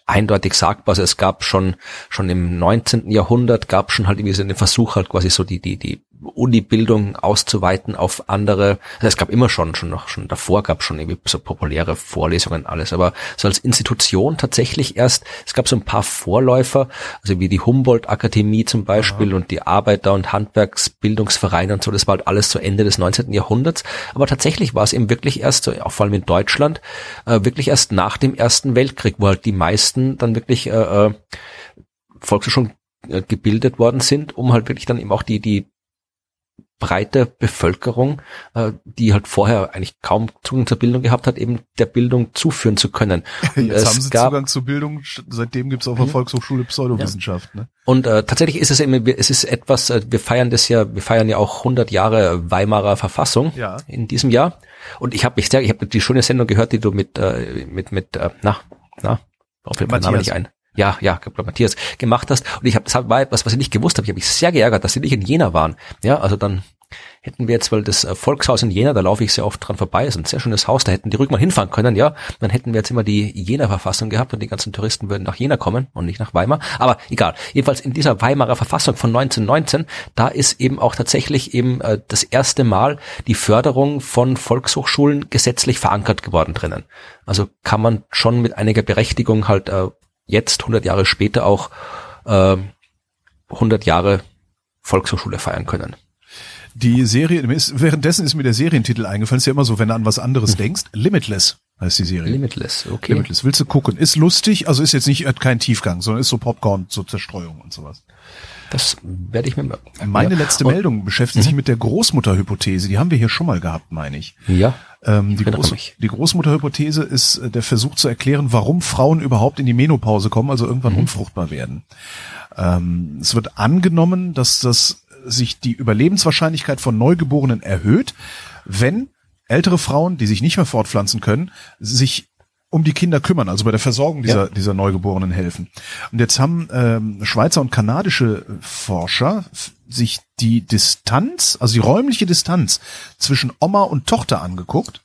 eindeutig sagbar. Also es gab schon schon im 19. Jahrhundert gab schon halt irgendwie so den Versuch halt quasi so die die die Uni-Bildung auszuweiten auf andere. Also es gab immer schon schon noch schon davor gab schon irgendwie so populäre Vorlesungen alles, aber so als Institution tatsächlich erst. Es gab so ein paar Vorläufer, also wie die Humboldt Akademie zum Beispiel und die Arbeiter- und Handwerksbildungsvereine und so. Das war halt alles zu Ende des 19. Jahrhunderts. Aber tatsächlich war es eben wirklich erst, so, auch vor allem in Deutschland, äh, wirklich erst nach dem Ersten Weltkrieg, wo halt die meisten dann wirklich äh, äh, Volkshochschulen äh, gebildet worden sind, um halt wirklich dann eben auch die, die breite Bevölkerung, äh, die halt vorher eigentlich kaum Zugang zur Bildung gehabt hat, eben der Bildung zuführen zu können. Und Jetzt haben sie gab- Zugang zur Bildung, seitdem gibt's auf der Volkshochschule Pseudowissenschaft, ne? Und äh, tatsächlich ist es eben, es ist etwas, äh, wir feiern das ja, wir feiern ja auch 100 Jahre Weimarer Verfassung Ja. in diesem Jahr. Und ich habe mich sehr, ich habe die schöne Sendung gehört, die du mit äh, mit mit äh, na na auf jeden Fall Name nicht ein. Ja, ja, Matthias gemacht hast. Und ich habe das war etwas, was ich nicht gewusst habe. Ich habe mich sehr geärgert, dass sie nicht in Jena waren. Ja, also dann hätten wir jetzt, weil das äh, Volkshaus in Jena, da laufe ich sehr oft dran vorbei, ist ein sehr schönes Haus, da hätten die ruhig hinfahren können, ja. Dann hätten wir jetzt immer die Jena-Verfassung gehabt und die ganzen Touristen würden nach Jena kommen und nicht nach Weimar. Aber egal. Jedenfalls in dieser Weimarer Verfassung von 1919, da ist eben auch tatsächlich eben äh, das erste Mal die Förderung von Volkshochschulen gesetzlich verankert geworden drinnen. Also kann man schon mit einiger Berechtigung halt äh, jetzt 100 Jahre später auch äh, 100 Jahre Volkshochschule feiern können. Die Serie, ist, währenddessen ist mir der Serientitel eingefallen. Ist ja immer so, wenn du an was anderes Hm. denkst. Limitless heißt die Serie. Limitless, okay. Limitless. Willst du gucken? Ist lustig, also ist jetzt nicht hat keinen Tiefgang, sondern ist so Popcorn, so Zerstreuung und sowas. Das werde ich mir merken. Meine ja. letzte Und- Meldung beschäftigt sich mit der Großmutterhypothese. Die haben wir hier schon mal gehabt, meine ich. Ja. Ähm, die, Groß, mich. die Großmutterhypothese ist äh, der Versuch zu erklären, warum Frauen überhaupt in die Menopause kommen, also irgendwann Mhm. unfruchtbar werden. Ähm, es wird angenommen, dass das sich die Überlebenswahrscheinlichkeit von Neugeborenen erhöht, wenn ältere Frauen, die sich nicht mehr fortpflanzen können, sich um die Kinder kümmern, also bei der Versorgung dieser, dieser Neugeborenen helfen. Und jetzt haben ähm, Schweizer und kanadische Forscher sich die Distanz, also die räumliche Distanz zwischen Oma und Tochter angeguckt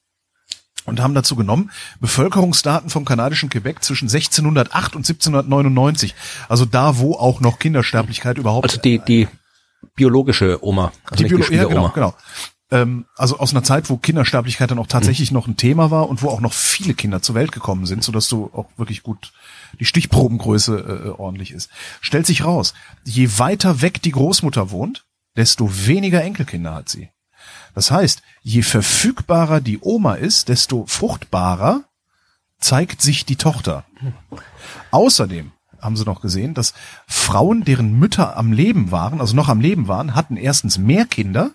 und haben dazu genommen Bevölkerungsdaten vom kanadischen Quebec zwischen 1608 und 1799, also da, wo auch noch Kindersterblichkeit überhaupt Also die, die biologische Oma. Also die Biolo ja, genau, Schwiegeroma. genau. Ähm, also aus einer Zeit, wo Kindersterblichkeit dann auch tatsächlich noch ein Thema war und wo auch noch viele Kinder zur Welt gekommen sind, sodass du auch wirklich gut die Stichprobengröße äh, ordentlich ist. Stellt sich raus, je weiter weg die Großmutter wohnt, desto weniger Enkelkinder hat sie. Das heißt, je verfügbarer die Oma ist, desto fruchtbarer zeigt sich die Tochter. Außerdem haben sie noch gesehen, dass Frauen, deren Mütter am Leben waren, also noch am Leben waren, hatten erstens mehr Kinder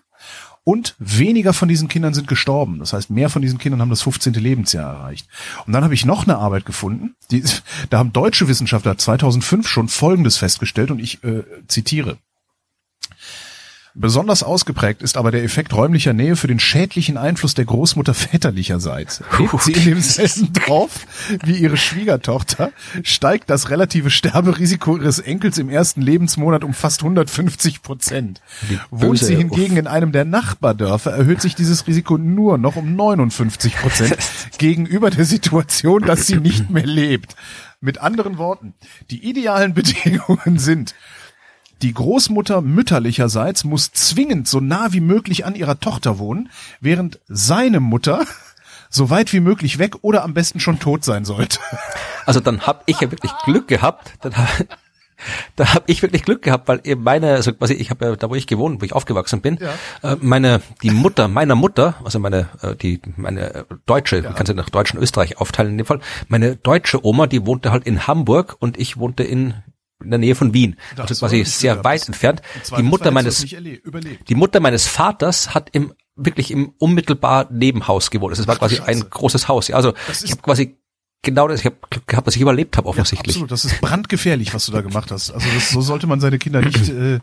und weniger von diesen Kindern sind gestorben. Das heißt, mehr von diesen Kindern haben das 15. Lebensjahr erreicht. Und dann habe ich noch eine Arbeit gefunden, die, da haben deutsche Wissenschaftler 2005 schon Folgendes festgestellt und ich äh, zitiere. Besonders ausgeprägt ist aber der Effekt räumlicher Nähe für den schädlichen Einfluss der Großmutter väterlicherseits. Lebt sie in demselben Dorf wie ihre Schwiegertochter, steigt das relative Sterberisiko ihres Enkels im ersten Lebensmonat um fast 150 Prozent. Wohnt sie hingegen in einem der Nachbardörfer, erhöht sich dieses Risiko nur noch um 59 Prozent gegenüber der Situation, dass sie nicht mehr lebt. Mit anderen Worten, die idealen Bedingungen sind, die Großmutter mütterlicherseits muss zwingend so nah wie möglich an ihrer Tochter wohnen, während seine Mutter so weit wie möglich weg oder am besten schon tot sein sollte. Also dann habe ich ja wirklich Glück gehabt. Dann hab, da habe ich wirklich Glück gehabt, weil eben meine, also quasi ich habe ja da, wo ich gewohnt, wo ich aufgewachsen bin, Ja. äh, meine die Mutter meiner Mutter, also meine äh, die meine äh, deutsche, man kann sie nach Deutsch und Österreich aufteilen in dem Fall. Meine deutsche Oma, die wohnte halt in Hamburg und ich wohnte in in der Nähe von Wien, Das also ist quasi sehr weit das- entfernt. Die Mutter meines die Mutter meines Vaters hat im wirklich im unmittelbar Nebenhaus gewohnt. Also Es war quasi Scheiße. ein großes Haus. Ja, also Das ich habe quasi genau das, ich habe Glück gehabt, dass ich überlebt habe offensichtlich. Absolut, das ist brandgefährlich, was du da gemacht hast. Also das, so sollte man seine Kinder nicht äh,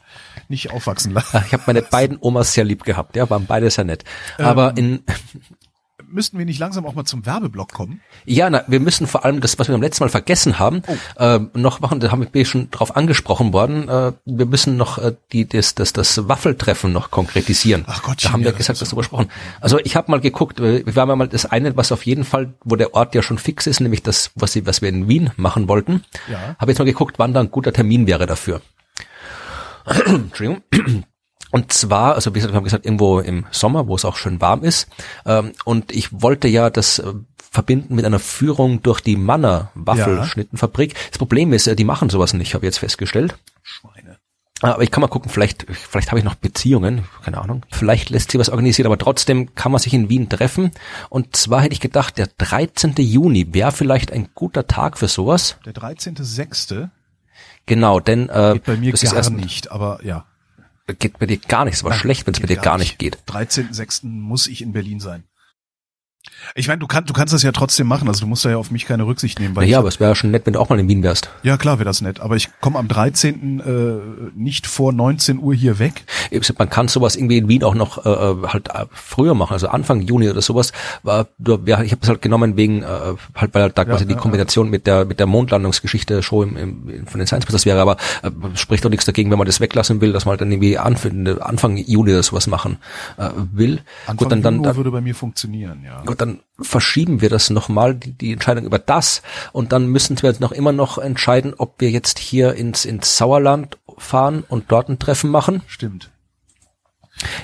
nicht aufwachsen lassen. Ja, Ich habe meine beiden Omas sehr lieb gehabt, ja, waren beide sehr nett. Ähm. Aber in Müssten wir nicht langsam auch mal zum Werbeblock kommen? ja, na, wir müssen vor allem das, was wir beim letzten Mal vergessen haben, Oh. ähm, noch machen. Da haben wir schon drauf angesprochen worden. Äh, wir müssen noch äh, die das das das Waffeltreffen noch konkretisieren. Ach Gottchen, da haben wir ja, das gesagt, das darüber gesprochen. Also ich habe mal geguckt. äh, Wir haben ja mal das eine, was auf jeden Fall, wo der Ort ja schon fix ist, nämlich das, was sie, was wir in Wien machen wollten. Ja. Habe jetzt mal geguckt, wann da ein guter Termin wäre dafür. Entschuldigung. Und zwar, also wie gesagt, wir haben gesagt, irgendwo im Sommer, wo es auch schön warm ist. Ähm, und ich wollte ja das äh, verbinden mit einer Führung durch die Manner Waffelschnittenfabrik. Das Problem ist, äh, die machen sowas nicht, habe ich jetzt festgestellt. Schweine. Aber ich kann mal gucken, vielleicht, vielleicht habe ich noch Beziehungen, keine Ahnung. Vielleicht lässt sich was organisieren, aber trotzdem kann man sich in Wien treffen. Und zwar hätte ich gedacht, der 13. Juni wäre vielleicht ein guter Tag für sowas. Der 13.06. Genau, denn äh, geht bei mir das ist gar erst, nicht, aber ja. Geht bei dir gar nichts, aber schlecht, wenn es bei dir gar nicht geht. 13.06. muss ich in Berlin sein. Ich meine, du kannst, du kannst das ja trotzdem machen, also du musst da ja auf mich keine Rücksicht nehmen, weil Naja, ich, aber es wäre schon nett, wenn du auch mal in Wien wärst. ja klar wäre das nett, aber ich komme am 13. Äh, nicht vor 19 Uhr hier weg. Man kann sowas irgendwie in Wien auch noch äh, äh, halt äh, früher machen, also Anfang Juni oder sowas. War, ja, ich habe es halt genommen wegen äh, halt weil halt da quasi die ja, Kombination mit der mit der Mondlandungsgeschichte schon im, im, von den Science das wäre, aber äh, spricht doch nichts dagegen, wenn man das weglassen will, dass man halt dann irgendwie Anfang, Anfang Juni oder sowas machen äh, will. Anfang Gut, dann dann, dann würde bei mir funktionieren, ja. Gut, dann verschieben wir das nochmal, die, die Entscheidung über das. Und dann müssen wir noch immer noch entscheiden, ob wir jetzt hier ins, ins Sauerland fahren und dort ein Treffen machen. Stimmt.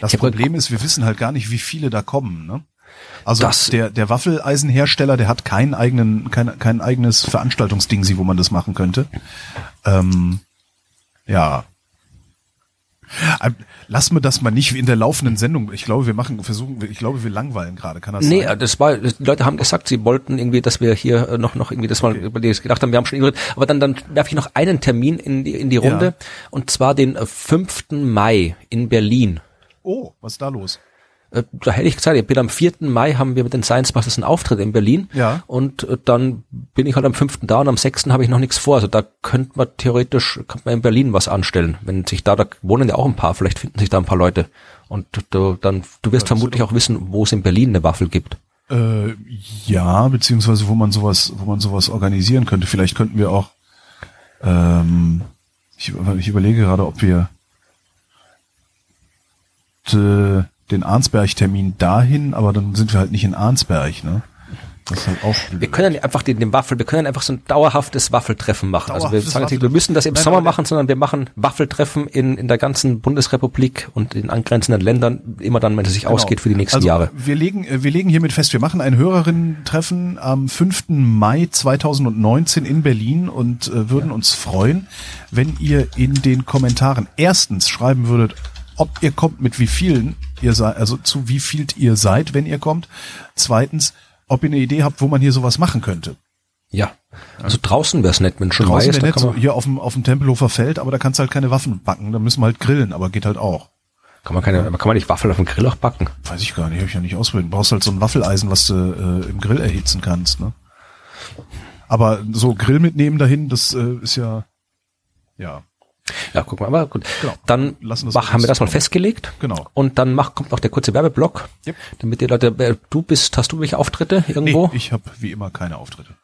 Das Ich Problem ist, wir wissen halt gar nicht, wie viele da kommen, ne? Also Das- der, der Waffeleisenhersteller, der hat keinen eigenen, kein, kein eigenes Veranstaltungsding, wo man das machen könnte. Ähm, ja. Lass mir das mal nicht wie in der laufenden Sendung. Ich glaube, wir machen, versuchen, ich glaube, wir langweilen gerade. Kann das Nee, sein? das war, die Leute haben gesagt, sie wollten irgendwie, dass wir hier äh, noch, noch irgendwie das mal, über die gedacht haben, wir haben schon irgendwas, aber dann, dann werfe ich noch einen Termin in die, in die Runde, Ja. und zwar den äh, 5. Mai in Berlin. Oh, was ist da los? Äh, Da hätte ich gesagt, ich bin am 4. Mai haben wir mit den Science Busters einen Auftritt in Berlin. Ja. Und äh, dann bin ich halt am 5. da und am 6. habe ich noch nichts vor. Also da könnte man theoretisch, könnte man in Berlin was anstellen. Wenn sich da, da wohnen ja auch ein paar, vielleicht finden sich da ein paar Leute. Und du, dann, du wirst vermutlich auch wissen, wo es in Berlin eine Waffel gibt. Äh, ja, beziehungsweise wo man sowas, wo man sowas organisieren könnte. Vielleicht könnten wir auch. Ähm, ich, ich überlege gerade, ob wir d- den Arnsberg-Termin dahin, aber dann sind wir halt nicht in Arnsberg, ne? Das ist halt auch blöd. Wir können ja einfach den, den Waffel, wir können einfach so ein dauerhaftes Waffeltreffen machen. also wir Dauerhaftes sagen natürlich, wir müssen das im Nein, Sommer machen, sondern wir machen Waffeltreffen in, in der ganzen Bundesrepublik und in angrenzenden Ländern, immer dann, wenn es sich ausgeht für die nächsten also, Jahre. Wir legen, äh, wir legen hiermit fest, wir machen ein Hörerinnen-Treffen am 5. Mai 2019 in Berlin und äh, würden uns freuen, wenn ihr in den Kommentaren erstens schreiben würdet, ob ihr kommt, mit wie vielen ihr seid, also zu wie viel ihr seid, wenn ihr kommt. Zweitens, ob ihr eine Idee habt, wo man hier sowas machen könnte. Ja. Also draußen wäre es nett, wenn schon Draußen da nett, so hier auf dem, auf dem Tempelhofer Feld, aber da kannst du halt keine Waffen backen, da müssen wir halt grillen, aber geht halt auch. kann man keine, kann man nicht Waffel auf dem Grill auch backen? Weiß ich gar nicht, habe ich ja nicht ausprobiert. Du brauchst halt so ein Waffeleisen, was du äh, im Grill erhitzen kannst. Ne? Aber so Grill mitnehmen dahin, das äh, ist ja, ja, Ja, guck mal, aber gut. Genau. Dann mach, haben wir das mal festgelegt. Genau. Und dann mach, kommt noch der kurze Werbeblock. Yep. Damit die Leute, du bist, hast du welche Auftritte irgendwo? nee, ich habe wie immer keine Auftritte.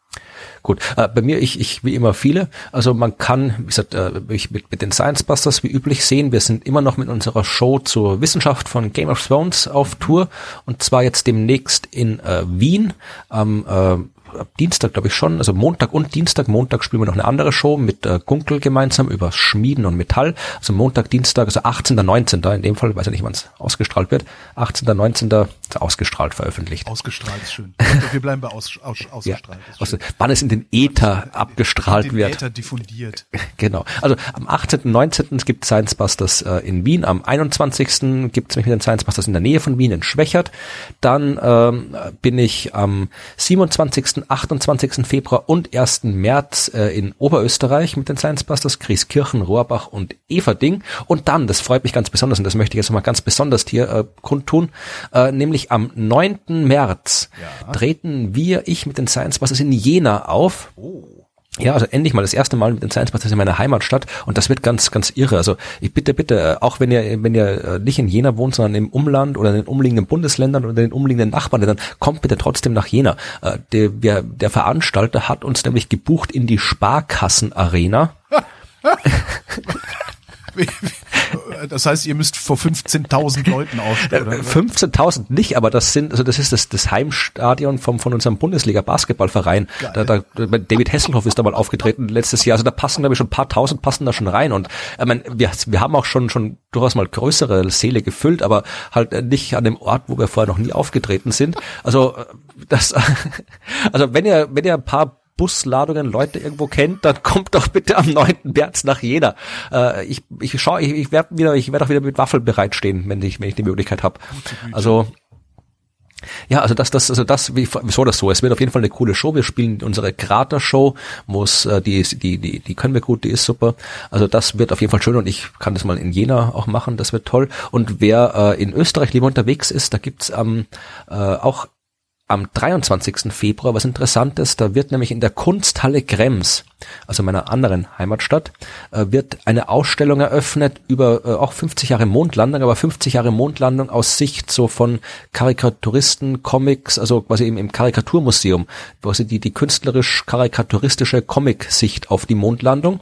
Gut, äh, bei mir, ich, ich wie immer viele. Also man kann, wie gesagt, äh, ich mit, mit den Science Busters wie üblich sehen, wir sind immer noch mit unserer Show zur Wissenschaft von Game of Thrones auf Tour und zwar jetzt demnächst in äh, Wien am äh, ab Dienstag, glaube ich schon, also Montag und Dienstag. Montag spielen wir noch eine andere Show mit äh, Gunkel gemeinsam über Schmieden und Metall. Also Montag, Dienstag, also 18. 19. In dem Fall, weiß ich nicht, wann es ausgestrahlt wird. 18. 19. ist ausgestrahlt veröffentlicht. Ausgestrahlt ist schön. Wir bleiben bei aus, aus, Ja, ausgestrahlt. ist also, wann es in den Äther abgestrahlt Den wird. Äther diffundiert. Genau. Also am 18. 19. gibt Science Busters äh, in Wien. Am 21. gibt es mich mit den Science Busters in der Nähe von Wien in Schwächert. Dann ähm, bin ich am 27., 28. Februar und 1. März äh, in Oberösterreich mit den Science Busters, Grieskirchen, Rohrbach und Everding. Und dann, das freut mich ganz besonders und das möchte ich jetzt nochmal ganz besonders hier äh, kundtun, äh, nämlich am 9. März Ja. treten wir, ich mit den Science Busters in Jena auf. Oh. Ja, also endlich mal das erste Mal mit den Science Busters in meiner Heimatstadt und das wird ganz, ganz irre. Also ich bitte, bitte, äh, auch wenn ihr, wenn ihr äh, nicht in Jena wohnt, sondern im Umland oder in den umliegenden Bundesländern oder in den umliegenden Nachbarländern, kommt bitte trotzdem nach Jena. Äh, Der, wir, der Veranstalter hat uns nämlich gebucht in die Sparkassen-Arena. Das heißt, ihr müsst vor 15.000 Leuten aufstehen. Äh, oder? 15.000 nicht, aber das sind, also das ist das, das Heimstadion vom, von unserem Bundesliga-Basketballverein. Da, da, David Hasselhoff ist da mal aufgetreten letztes Jahr. Also da passen, glaube ich, schon ein paar tausend passen da schon rein. Und ich mein, wir, wir haben auch schon, schon durchaus mal größere Seele gefüllt, aber halt äh, nicht an dem Ort, wo wir vorher noch nie aufgetreten sind. Also äh, das, also wenn ihr, wenn ihr ein paar Busladungen Leute irgendwo kennt, dann kommt doch bitte am 9. März nach Jena. Äh, ich ich schaue, ich, ich werde wieder, ich werde auch wieder mit Waffel bereitstehen, wenn ich, wenn ich die Möglichkeit habe. Also ja, also das, das, also das, wie, wieso das so? Es wird auf jeden Fall eine coole Show. Wir spielen unsere Krater-Show, wo es, äh, die, die, die, die können wir gut, die ist super. Also das wird auf jeden Fall schön und ich kann das mal in Jena auch machen, das wird toll. Und wer äh, in Österreich lieber unterwegs ist, da gibt's ähm, äh, auch am 23. Februar was Interessantes. Da wird nämlich in der Kunsthalle Krems, also meiner anderen Heimatstadt, äh, wird eine Ausstellung eröffnet über äh, auch 50 Jahre Mondlandung, aber 50 Jahre Mondlandung aus Sicht so von Karikaturisten, Comics, also quasi im, im Karikaturmuseum, quasi die, die künstlerisch-karikaturistische Comic-Sicht auf die Mondlandung.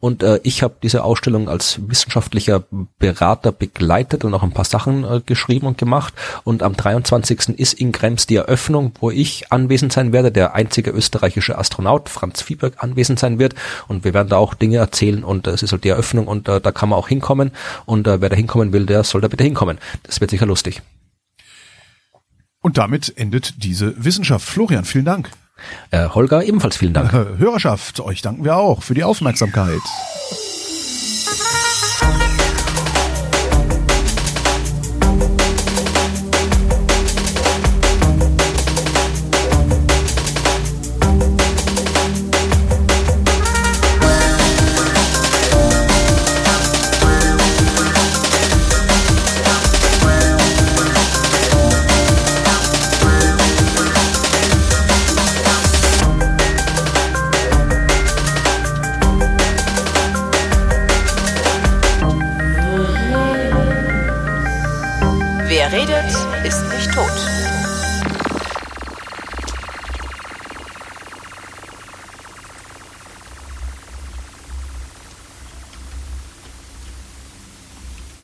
Und äh, ich habe diese Ausstellung als wissenschaftlicher Berater begleitet und auch ein paar Sachen äh, geschrieben und gemacht. Und am 23. ist in Krems die Eröffnung, wo ich anwesend sein werde, der einzige österreichische Astronaut Franz Fieberg anwesend sein wird. Und wir werden da auch Dinge erzählen und äh, es ist halt die Eröffnung und äh, da kann man auch hinkommen. Und äh, wer da hinkommen will, der soll da bitte hinkommen. Das wird sicher lustig. Und damit endet diese Wissenschaft. Florian, vielen Dank. Holger, ebenfalls vielen Dank. Hörerschaft, euch danken wir auch für die Aufmerksamkeit.